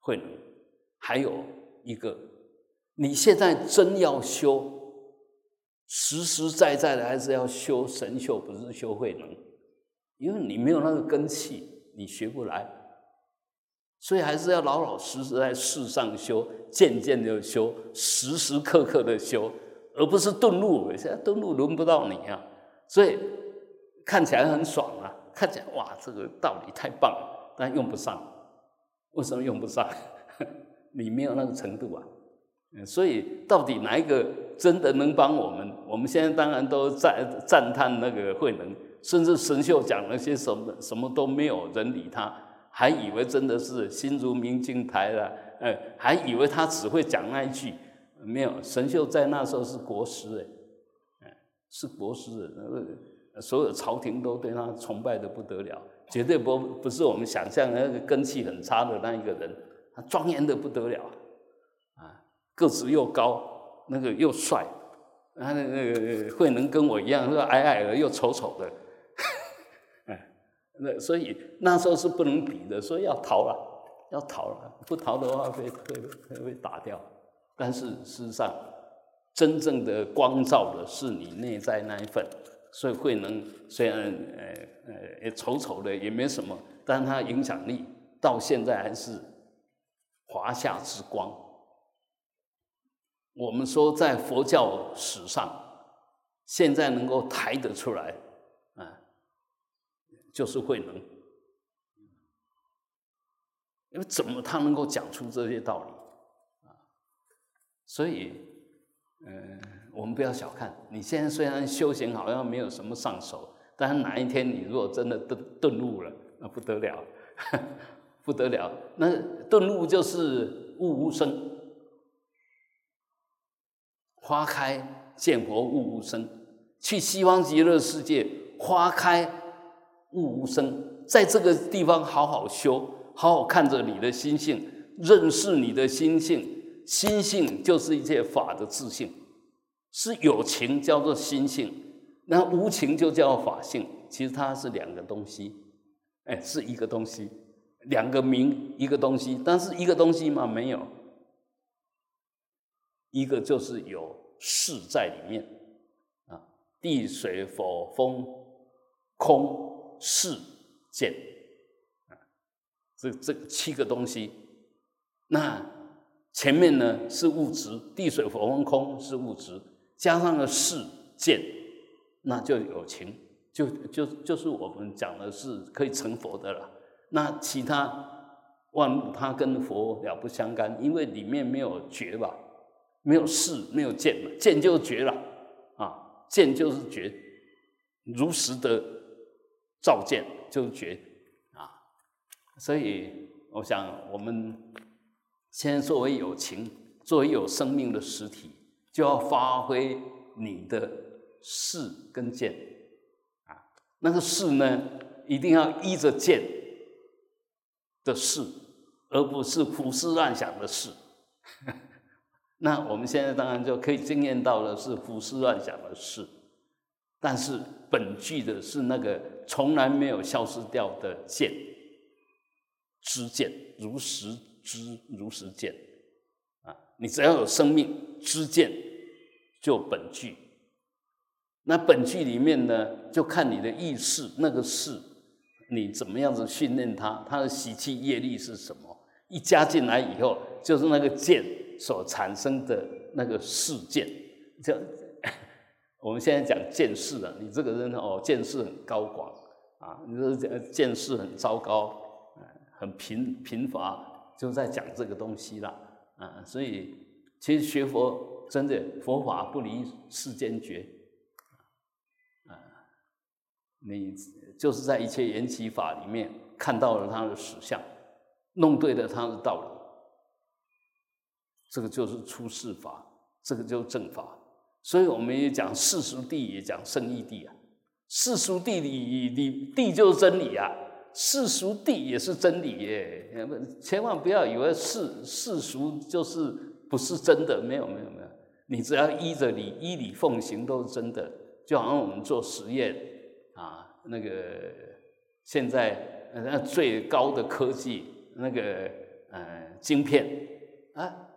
A: 慧能，还有一个，你现在真要修。实实在在的还是要修神秀，不是修慧能，因为你没有那个根气，你学不来，所以还是要老老实实在世上修，渐渐的修，时时刻刻的修，而不是遁入。现在遁入轮不到你啊，所以看起来很爽啊，看起来哇，这个道理太棒了，但用不上。为什么用不上？你没有那个程度啊。所以，到底哪一个真的能帮我们？我们现在当然都赞赞叹那个慧能，甚至神秀讲那些什么什么都没有人理他，还以为真的是心如明镜台了，呃，还以为他只会讲那一句。没有，神秀在那时候是国师，哎，是国师，呃，所有朝廷都对他崇拜的不得了，绝对不不是我们想象的那个根气很差的那一个人，他庄严的不得了。啊个子又高，那个又帅，他那个慧能跟我一样，是矮矮的又丑丑的，那所以那时候是不能比的，所以要逃了，要逃了，不逃的话会会会被打掉。但是事实上，真正的光照的是你内在那一份，所以慧能虽然呃呃丑丑的也没什么，但他影响力到现在还是华夏之光。我们说，在佛教史上，现在能够抬得出来，就是慧能。因为怎么他能够讲出这些道理啊？所以，嗯，我们不要小看，你现在虽然修行好像没有什么上手，但是哪一天你如果真的顿顿悟了，那不得了，不得了。那顿悟就是悟无生。花开见佛悟无生，去西方极乐世界，花开悟无生，在这个地方好好修，好好看着你的心性，认识你的心性，心性就是一切法的自性，是有情叫做心性，那无情就叫法性，其实它是两个东西，哎，是一个东西，两个名一个东西，但是一个东西嘛没有，一个就是有。事在里面啊，地水火风空事见啊，这这七个东西，那前面呢是物质，地水火风空是物质，加上了事见，那就有情，就就就是我们讲的是可以成佛的了。那其他万物它跟佛了不相干，因为里面没有觉吧。没有事，没有见嘛，见就觉了啊！见就是觉，如实的照见就是绝啊！所以我想，我们现在作为有情，作为有生命的实体，就要发挥你的视跟见啊。那个视呢，一定要依着见的视，而不是胡思乱想的事。那我们现在当然就可以经验到的是胡思乱想的事，但是本具的是那个从来没有消失掉的见，知见如实知如实见，啊，你只要有生命知见，就本具。那本具里面呢，就看你的意识那个事，你怎么样子训练它，它的习气业力是什么？一加进来以后，就是那个见。所产生的那个事件，就我们现在讲见识了，你这个人哦，见识很高广啊，你说见识很糟糕，很贫贫乏，就在讲这个东西了啊。所以其实学佛真的佛法不离世间觉啊，你就是在一切缘起法里面看到了它的实相，弄对了它的道理。这个就是出世法，这个就是正法，所以我们也讲世俗地，也讲圣义地啊。世俗地理理地就是真理啊，世俗地也是真理耶。千万不要以为世世俗就是不是真的，没有没有没有，你只要依着理依理奉行都是真的。就好像我们做实验啊，那个现在那最高的科技那个呃晶片啊，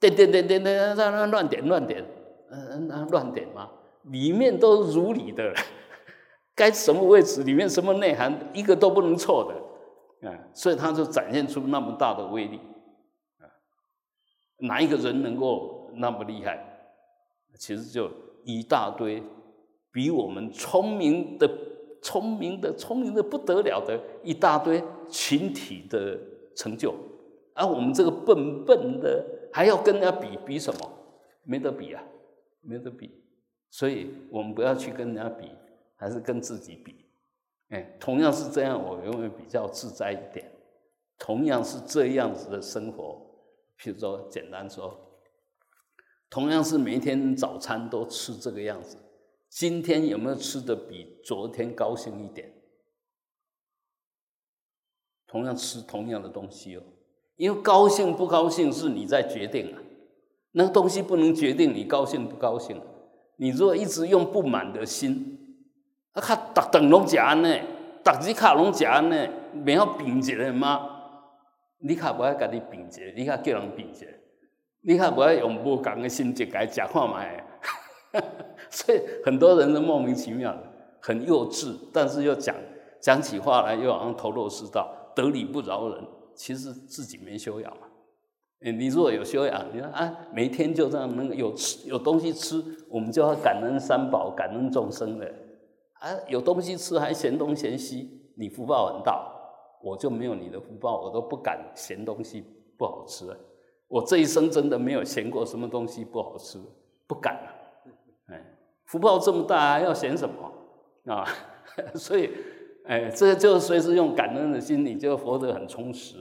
A: 点点点点点让让乱点乱点，嗯嗯乱点嘛，里面都如理的。该什么位置，里面什么内涵，一个都不能错的，啊，所以他就展现出那么大的威力，啊，哪一个人能够那么厉害？其实就一大堆比我们聪明的、聪明的、聪明的不得了的一大堆群体的成就，而我们这个笨笨的还要跟人家比，比什么？没得比啊，没得比，所以我们不要去跟人家比。还是跟自己比，哎，同样是这样，我永远比较自在一点。同样是这样子的生活，譬如说，简单说，同样是每天早餐都吃这个样子，今天有没有吃的比昨天高兴一点？同样吃同样的东西哦，因为高兴不高兴是你在决定啊，那个东西不能决定你高兴不高兴。你如果一直用不满的心。啊，卡逐顿拢食安尼，逐日卡拢食安尼，免晓平一下吗？你卡不爱家己平一下，你卡叫人平一下，你卡不爱用无共的心情来食看卖。所以很多人都莫名其妙的，很幼稚，但是又讲讲起话来又好像头头是道，得理不饶人。其实自己没修养嘛。你如果有修养，你说啊，每天就这样能有吃有东西吃，我们就要感恩三宝，感恩众生的。啊，有东西吃还嫌东嫌西，你福报很大，我就没有你的福报，我都不敢嫌东西不好吃。我这一生真的没有嫌过什么东西不好吃，不敢啊。哎，福报这么大，要嫌什么啊？所以，哎，这就随时用感恩的心，你就活得很充实，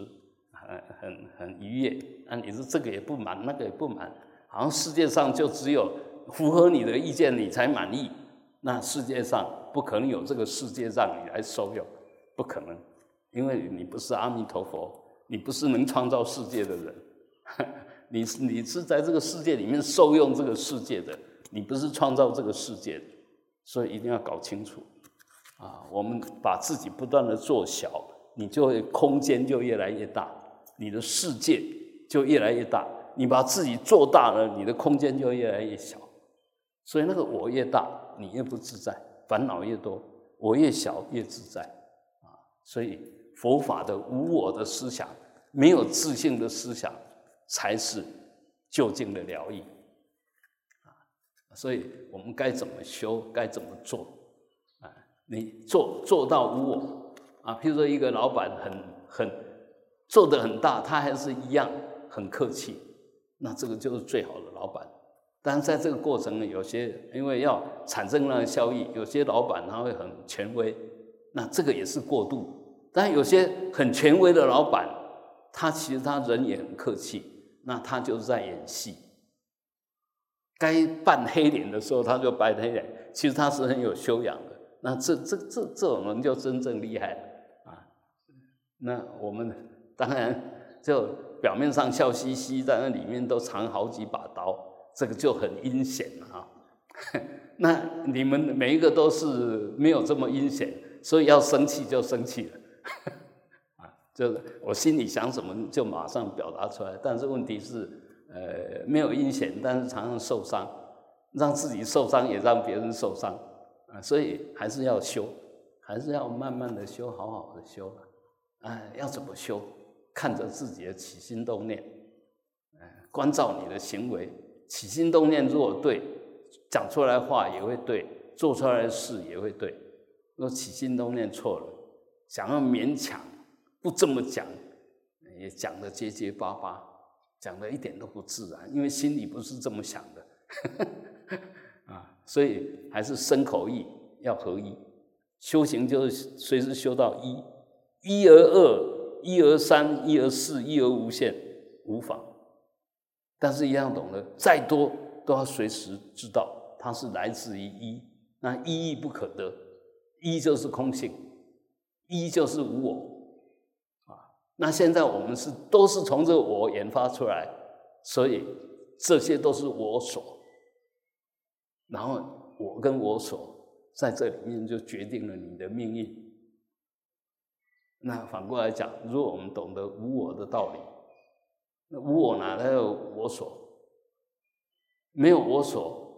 A: 很很很愉悦。啊，你说这个也不满，那个也不满，好像世界上就只有符合你的意见你才满意，那世界上。不可能有这个世界让你来受用，不可能，因为你不是阿弥陀佛，你不是能创造世界的人，你是你是在这个世界里面受用这个世界的，你不是创造这个世界的，所以一定要搞清楚啊！我们把自己不断的做小，你就会空间就越来越大，你的世界就越来越大。你把自己做大了，你的空间就越来越小，所以那个我越大，你越不自在。烦恼越多，我越小越自在啊！所以佛法的无我的思想，没有自信的思想，才是究竟的疗愈啊！所以我们该怎么修，该怎么做啊？你做做到无我啊！譬如说一个老板很很做的很大，他还是一样很客气，那这个就是最好的老板。但是在这个过程呢，有些因为要产生那个效益，有些老板他会很权威，那这个也是过度。但有些很权威的老板，他其实他人也很客气，那他就是在演戏。该扮黑脸的时候，他就扮黑脸，其实他是很有修养的。那这这这这种人就真正厉害了啊！那我们当然就表面上笑嘻嘻，在那里面都藏好几把刀。这个就很阴险了啊！那你们每一个都是没有这么阴险，所以要生气就生气了啊！就是我心里想什么就马上表达出来。但是问题是，呃，没有阴险，但是常常受伤，让自己受伤也让别人受伤啊！所以还是要修，还是要慢慢的修，好好的修。哎，要怎么修？看着自己的起心动念，哎，关照你的行为。起心动念如果对，讲出来话也会对，做出来的事也会对。若起心动念错了，想要勉强不这么讲，也讲的结结巴巴，讲的一点都不自然，因为心里不是这么想的。啊，所以还是身口意要合一，修行就是随时修到一，一而二，一而三，一而四，一而无限，无妨。但是，一样懂得，再多都要随时知道，它是来自于一，那一义不可得，一就是空性，一就是无我啊。那现在我们是都是从这个我研发出来，所以这些都是我所，然后我跟我所在这里面就决定了你的命运。那反过来讲，如果我们懂得无我的道理，那无我哪来有我所？没有我所，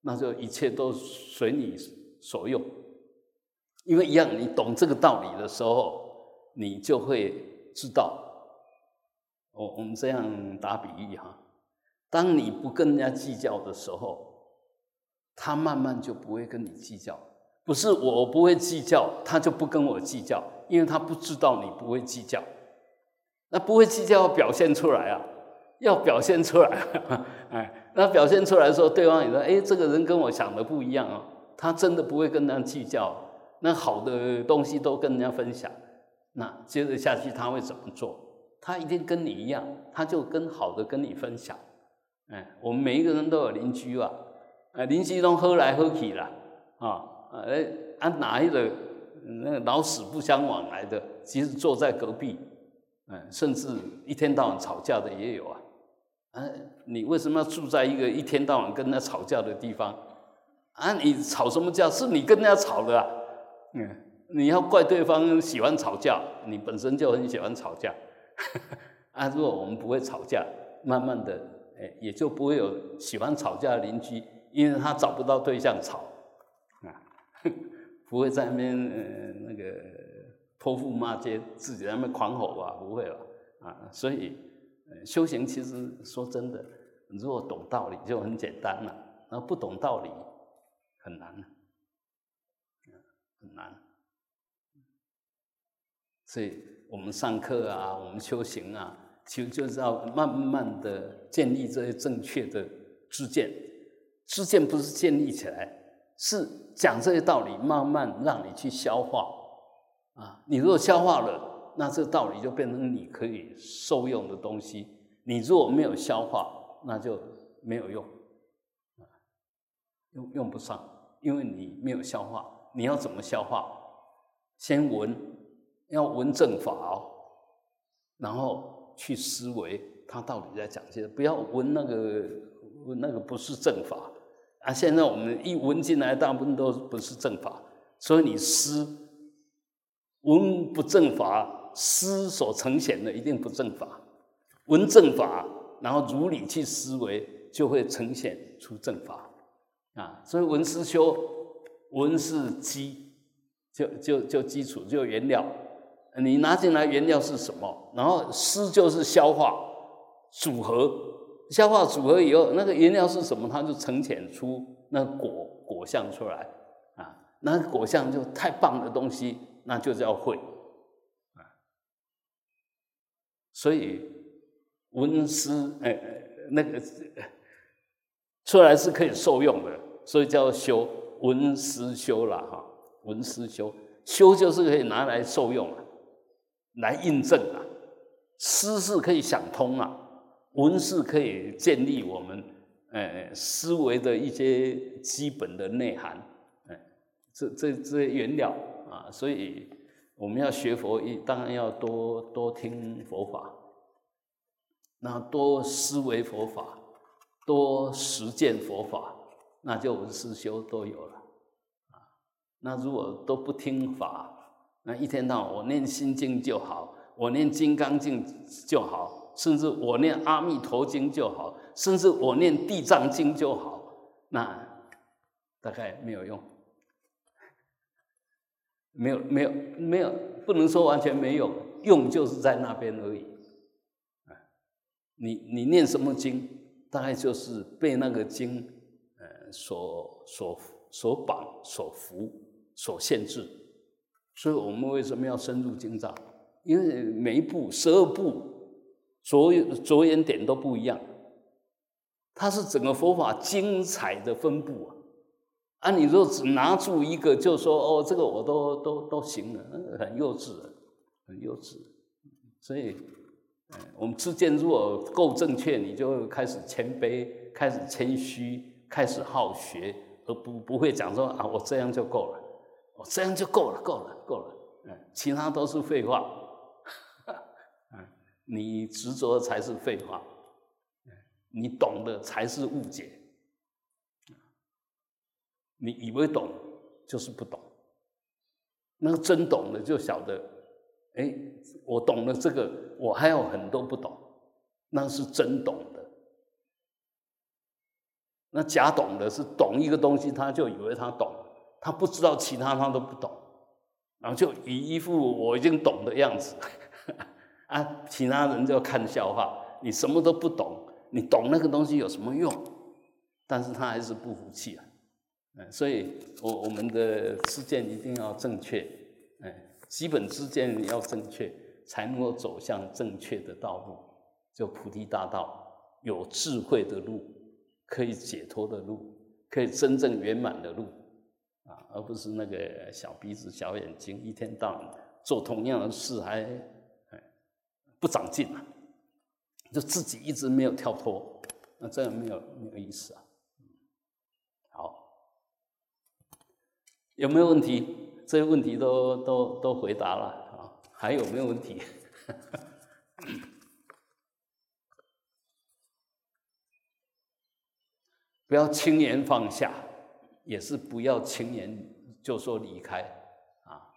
A: 那就一切都随你所用。因为一样，你懂这个道理的时候，你就会知道。我我们这样打比喻哈，当你不跟人家计较的时候，他慢慢就不会跟你计较。不是我不会计较，他就不跟我计较。因为他不知道你不会计较，那不会计较要表现出来啊，要表现出来，哎，那表现出来的时候，对方也说，哎，这个人跟我想的不一样啊，他真的不会跟人家计较，那好的东西都跟人家分享，那接着下去他会怎么做？他一定跟你一样，他就跟好的跟你分享，哎，我们每一个人都有邻居啊，哎，邻居都喝来喝去了，啊，啊哎，按哪一个？那个老死不相往来的，其实坐在隔壁，嗯，甚至一天到晚吵架的也有啊。嗯，你为什么要住在一个一天到晚跟人家吵架的地方？啊，你吵什么架？是你跟人家吵的啊。嗯，你要怪对方喜欢吵架，你本身就很喜欢吵架。啊，如果我们不会吵架，慢慢的，哎，也就不会有喜欢吵架的邻居，因为他找不到对象吵，不会在那边呃那个泼妇骂街，自己在那边狂吼吧？不会吧啊！所以修行其实说真的，如果懂道理就很简单了，那不懂道理很难，很难。所以我们上课啊，我们修行啊，其实就是要慢慢的建立这些正确的知见，知见不是建立起来。是讲这些道理，慢慢让你去消化啊。你如果消化了，那这个道理就变成你可以受用的东西。你如果没有消化，那就没有用，用用不上，因为你没有消化。你要怎么消化？先闻，要闻正法哦，然后去思维他到底在讲些，不要闻那个闻那个不是正法。啊，现在我们一闻进来，大部分都不是正法，所以你思闻不正法，思所呈现的一定不正法。闻正法，然后如理去思维，就会呈现出正法。啊，所以闻思修，闻是基，就就就基础，就原料。你拿进来原料是什么？然后思就是消化组合。消化组合以后，那个原料是什么？它就呈现出那果果相出来啊。那果相就太棒的东西，那就叫慧啊。所以闻思哎，那个出来是可以受用的，所以叫修闻思修了哈。闻思修修就是可以拿来受用啊，来印证啊。思是可以想通啊。文是可以建立我们呃思维的一些基本的内涵，哎，这这这些原料啊，所以我们要学佛，一当然要多多听佛法，那多思维佛法，多实践佛法，那就文思修都有了啊。那如果都不听法，那一天到晚我念心经就好，我念金刚经就好。甚至我念阿弥陀经就好，甚至我念地藏经就好，那大概没有用，没有没有没有，不能说完全没有用，就是在那边而已。你你念什么经，大概就是被那个经呃所所所绑、所缚、所限制。所以我们为什么要深入经藏？因为每一步十二步。着着眼点都不一样，它是整个佛法精彩的分布啊！啊，你若只拿住一个，就说哦，这个我都都都行了，很幼稚，很幼稚。所以，我们知见如果够正确，你就开始谦卑，开始谦虚，开始好学，而不不会讲说啊，我这样就够了。我，这样就够了，够了，够了。嗯，其他都是废话。你执着才是废话。你懂的才是误解。你以为懂，就是不懂。那个真懂的就晓得，哎，我懂了这个，我还有很多不懂，那是真懂的。那假懂的是懂一个东西，他就以为他懂，他不知道其他他都不懂，然后就以一副我已经懂的样子，啊，其他人就看笑话，你什么都不懂，你懂那个东西有什么用？但是他还是不服气啊。嗯所以，我我们的知见一定要正确，嗯，基本知见要正确，才能够走向正确的道路，就菩提大道，有智慧的路，可以解脱的路，可以真正圆满的路，啊，而不是那个小鼻子小眼睛，一天到晚做同样的事还不长进啊，就自己一直没有跳脱，那这样没有没有意思啊。好有没有问题？这些问题都都都回答了啊？还有没有问题？不要轻言放下，也是不要轻言就说离开啊。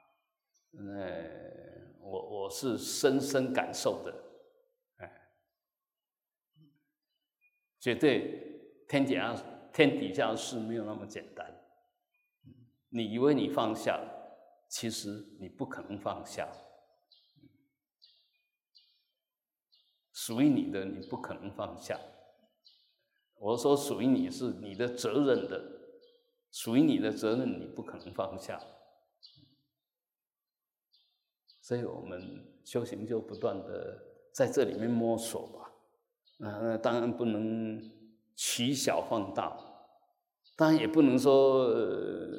A: 呃，我我是深深感受的，哎，绝对天底下天底下的事没有那么简单。你以为你放下了，其实你不可能放下。属于你的，你不可能放下。我说属于你是你的责任的，属于你的责任，你不可能放下。所以我们修行就不断的在这里面摸索吧。那那当然不能取小放大。当然也不能说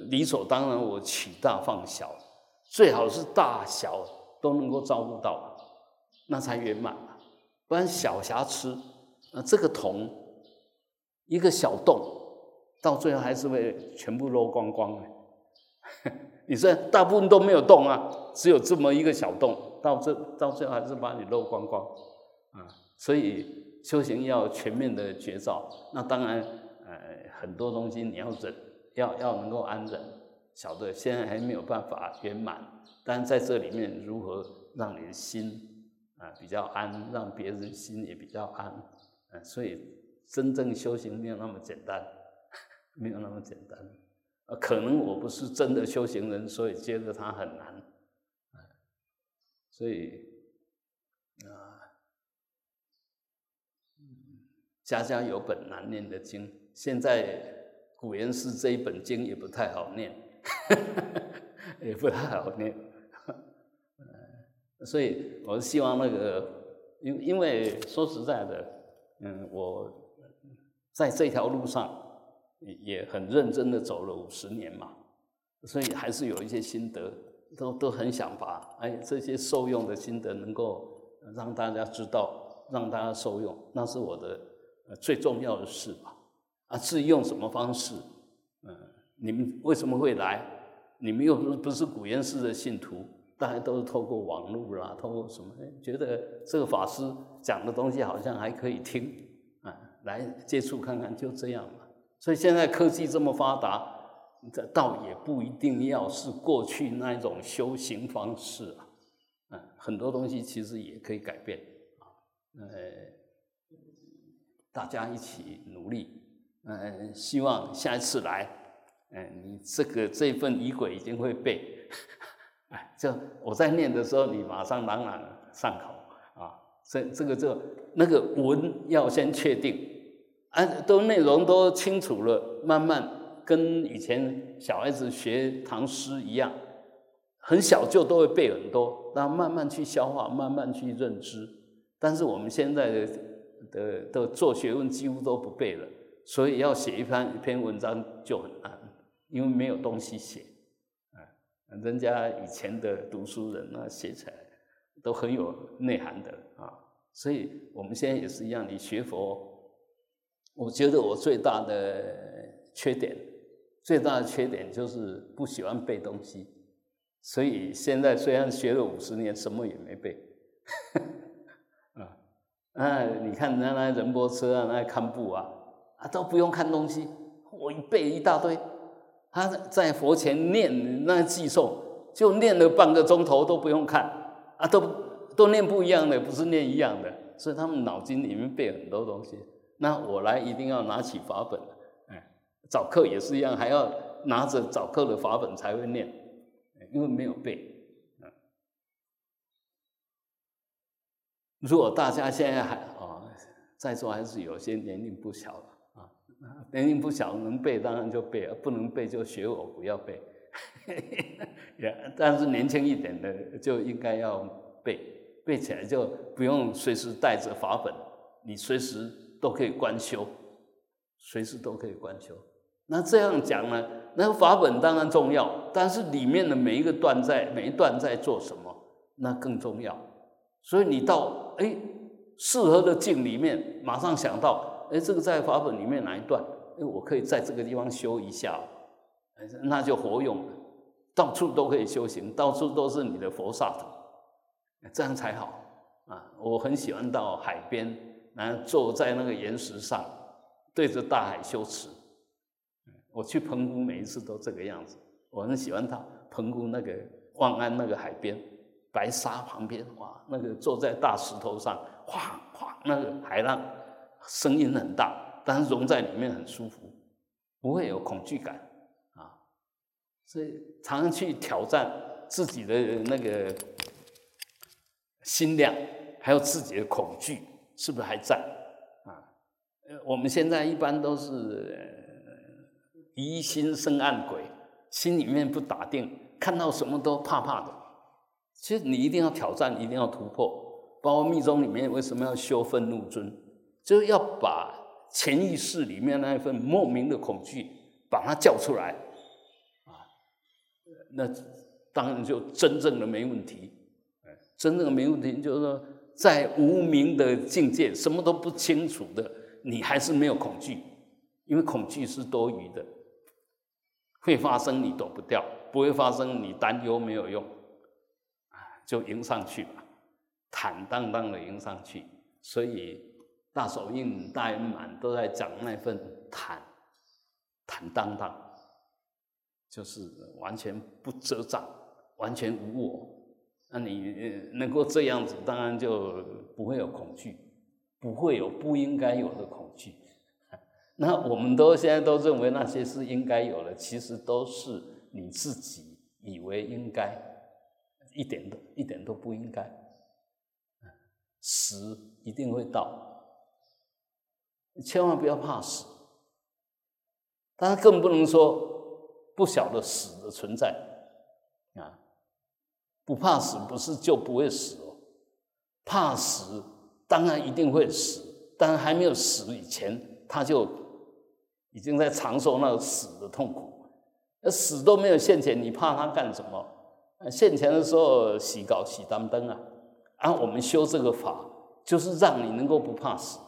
A: 理所当然，我取大放小，最好是大小都能够照顾到，那才圆满。不然小瑕疵，那这个桶一个小洞，到最后还是会全部漏光光的。你说大部分都没有洞啊，只有这么一个小洞，到这到最后还是把你漏光光啊。所以修行要全面的觉照，那当然。呃很多东西你要忍，要要能够安忍，晓得现在还没有办法圆满，但在这里面如何让你的心啊比较安，让别人心也比较安，啊，所以真正修行没有那么简单，没有那么简单，啊，可能我不是真的修行人，所以接着他很难，所以啊，家家有本难念的经。现在古言寺这一本经也不太好念，也不太好念，所以我是希望那个，因因为说实在的，嗯，我在这条路上也很认真的走了五十年嘛，所以还是有一些心得，都都很想把哎这些受用的心得能够让大家知道，让大家受用，那是我的最重要的事吧。啊，至于用什么方式，嗯，你们为什么会来？你们又不是不是古岩寺的信徒，大家都是透过网络啦，透过什么？觉得这个法师讲的东西好像还可以听，啊，来接触看看，就这样嘛。所以现在科技这么发达，这倒也不一定要是过去那一种修行方式啊，嗯，很多东西其实也可以改变啊，呃，大家一起努力。嗯，希望下一次来，嗯，你这个这份仪轨已经会背，哎，就我在念的时候，你马上朗朗上口啊。这这个就那个文要先确定，啊，都内容都清楚了，慢慢跟以前小孩子学唐诗一样，很小就都会背很多，然后慢慢去消化，慢慢去认知。但是我们现在的的的做学问几乎都不背了。所以要写一篇一篇文章就很难，因为没有东西写，啊，人家以前的读书人那写起来都很有内涵的啊，所以我们现在也是一样，你学佛，我觉得我最大的缺点最大的缺点就是不喜欢背东西，所以现在虽然学了五十年，什么也没背。啊，啊，你看那那仁波车啊，那堪布啊，啊都不用看东西，我一背一大堆。他在佛前念那寄诵，就念了半个钟头都不用看，啊，都都念不一样的，不是念一样的，所以他们脑筋里面背很多东西。那我来一定要拿起法本，哎，早课也是一样，还要拿着早课的法本才会念，因为没有背。如果大家现在还啊，在座还是有些年龄不小的。年龄不小，能背当然就背，不能背就学我，不要背。也，但是年轻一点的就应该要背，背起来就不用随时带着法本，你随时都可以观修，随时都可以观修。那这样讲呢，那个法本当然重要，但是里面的每一个段在每一段在做什么，那更重要。所以你到哎适合的境里面，马上想到。哎，这个在法本里面哪一段？哎，我可以在这个地方修一下，那就活用了。到处都可以修行，到处都是你的佛刹土，这样才好啊！我很喜欢到海边，然后坐在那个岩石上，对着大海修持。我去澎湖每一次都这个样子，我很喜欢到澎湖那个万安那个海边，白沙旁边，哇，那个坐在大石头上，哗哗，那个海浪。声音很大，但是融在里面很舒服，不会有恐惧感啊。所以常常去挑战自己的那个心量，还有自己的恐惧，是不是还在啊？我们现在一般都是疑心生暗鬼，心里面不打定，看到什么都怕怕的。其实你一定要挑战，一定要突破。包括密宗里面为什么要修愤怒尊？就是要把潜意识里面那一份莫名的恐惧，把它叫出来，啊，那当然就真正的没问题。真正的没问题就是说，在无名的境界，什么都不清楚的，你还是没有恐惧，因为恐惧是多余的，会发生你躲不掉，不会发生你担忧没有用，就迎上去吧，坦荡荡的迎上去，所以。大手印、大圆满都在讲那份坦坦荡荡，就是完全不遮障，完全无我。那你能够这样子，当然就不会有恐惧，不会有不应该有的恐惧。那我们都现在都认为那些是应该有的，其实都是你自己以为应该，一点都一点都不应该。死一定会到。千万不要怕死，但是更不能说不晓得死的存在啊！不怕死不是就不会死哦，怕死当然一定会死，但还没有死以前，他就已经在承受那个死的痛苦。那死都没有现前，你怕他干什么？现前的时候洗搞洗当灯啊！啊，我们修这个法，就是让你能够不怕死。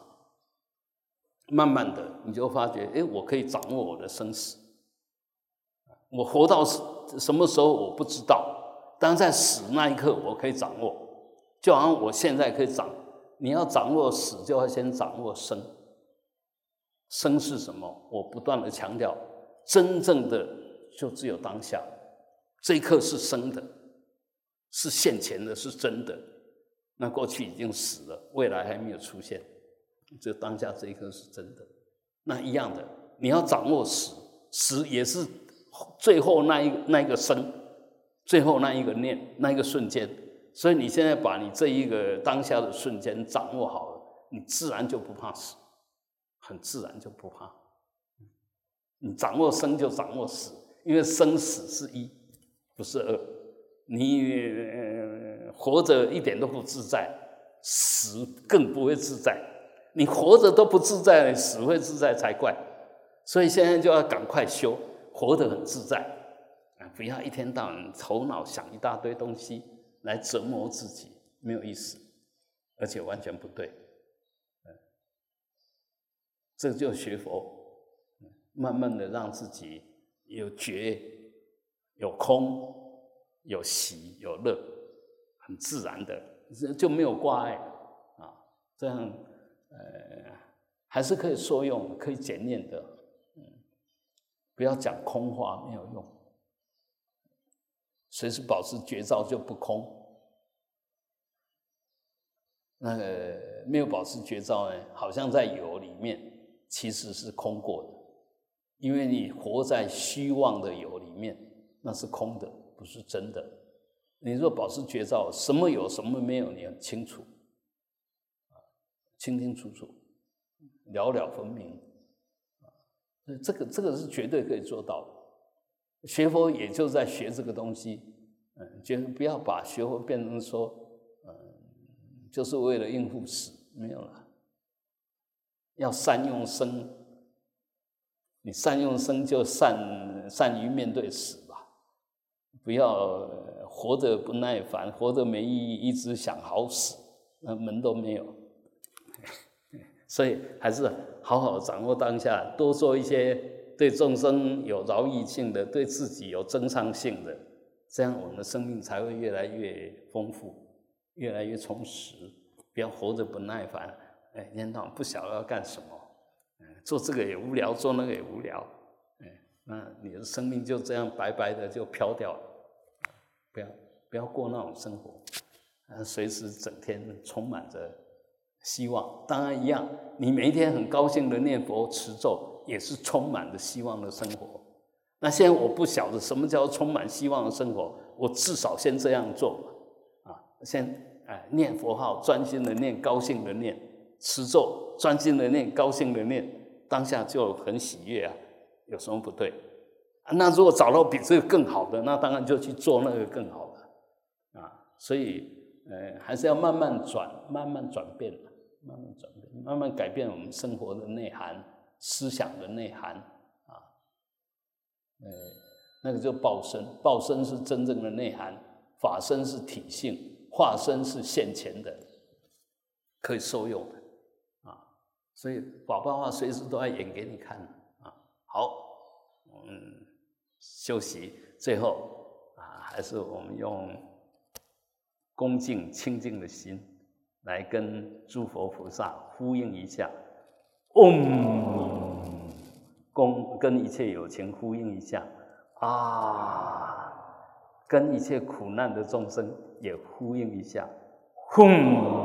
A: 慢慢的，你就发觉，哎，我可以掌握我的生死。我活到什么时候我不知道，但在死那一刻我可以掌握。就好像我现在可以掌，你要掌握死，就要先掌握生。生是什么？我不断的强调，真正的就只有当下，这一刻是生的，是现前的，是真的。那过去已经死了，未来还没有出现。就当下这一刻是真的，那一样的，你要掌握死，死也是最后那一那一个生，最后那一个念，那一个瞬间。所以你现在把你这一个当下的瞬间掌握好了，你自然就不怕死，很自然就不怕。你掌握生就掌握死，因为生死是一，不是二。你活着一点都不自在，死更不会自在。你活着都不自在，死会自在才怪。所以现在就要赶快修，活得很自在不要一天到晚头脑想一大堆东西来折磨自己，没有意思，而且完全不对。这就学佛，慢慢的让自己有觉，有空，有喜，有乐，很自然的，就没有挂碍啊。这样，呃，还是可以说用，可以检验的。嗯，不要讲空话，没有用。随时保持觉照就不空。那个没有保持觉照呢，好像在有里面，其实是空过的。因为你活在虚妄的有里面，那是空的，不是真的。你若保持觉照，什么有什么没有，你很清楚，啊，清清楚楚，了了分明，这个这个是绝对可以做到的。学佛也就在学这个东西，嗯，就不要把学佛变成说，嗯，就是为了应付死，没有了，要善用生。你善用生，就善善于面对死吧，不要活着不耐烦，活着没意义，一直想好死，那门都没有。所以还是好好掌握当下，多做一些对众生有饶益性的，对自己有增上性的，这样我们的生命才会越来越丰富，越来越充实。不要活着不耐烦，哎，一天到不晓得要干什么。做这个也无聊，做那个也无聊，哎，那你的生命就这样白白的就飘掉了。不要不要过那种生活，啊，随时整天充满着希望。当然一样，你每一天很高兴的念佛持咒，也是充满着希望的生活。那现在我不晓得什么叫充满希望的生活，我至少先这样做嘛，啊，先哎念佛号，专心的念，高兴的念，持咒，专心的念，高兴的念。当下就很喜悦啊，有什么不对？那如果找到比这个更好的，那当然就去做那个更好的啊。所以，呃，还是要慢慢转，慢慢转变慢慢转变，慢慢改变我们生活的内涵、思想的内涵啊。呃，那个就报身，报身是真正的内涵，法身是体性，化身是现前的，可以受用的啊。所以法报话随时都要演给你看啊！好，我们休息，最后啊，还是我们用恭敬清净的心来跟诸佛菩萨呼应一下，嗡，恭跟一切有情呼应一下。啊，跟一切苦难的众生也呼应一下，轰。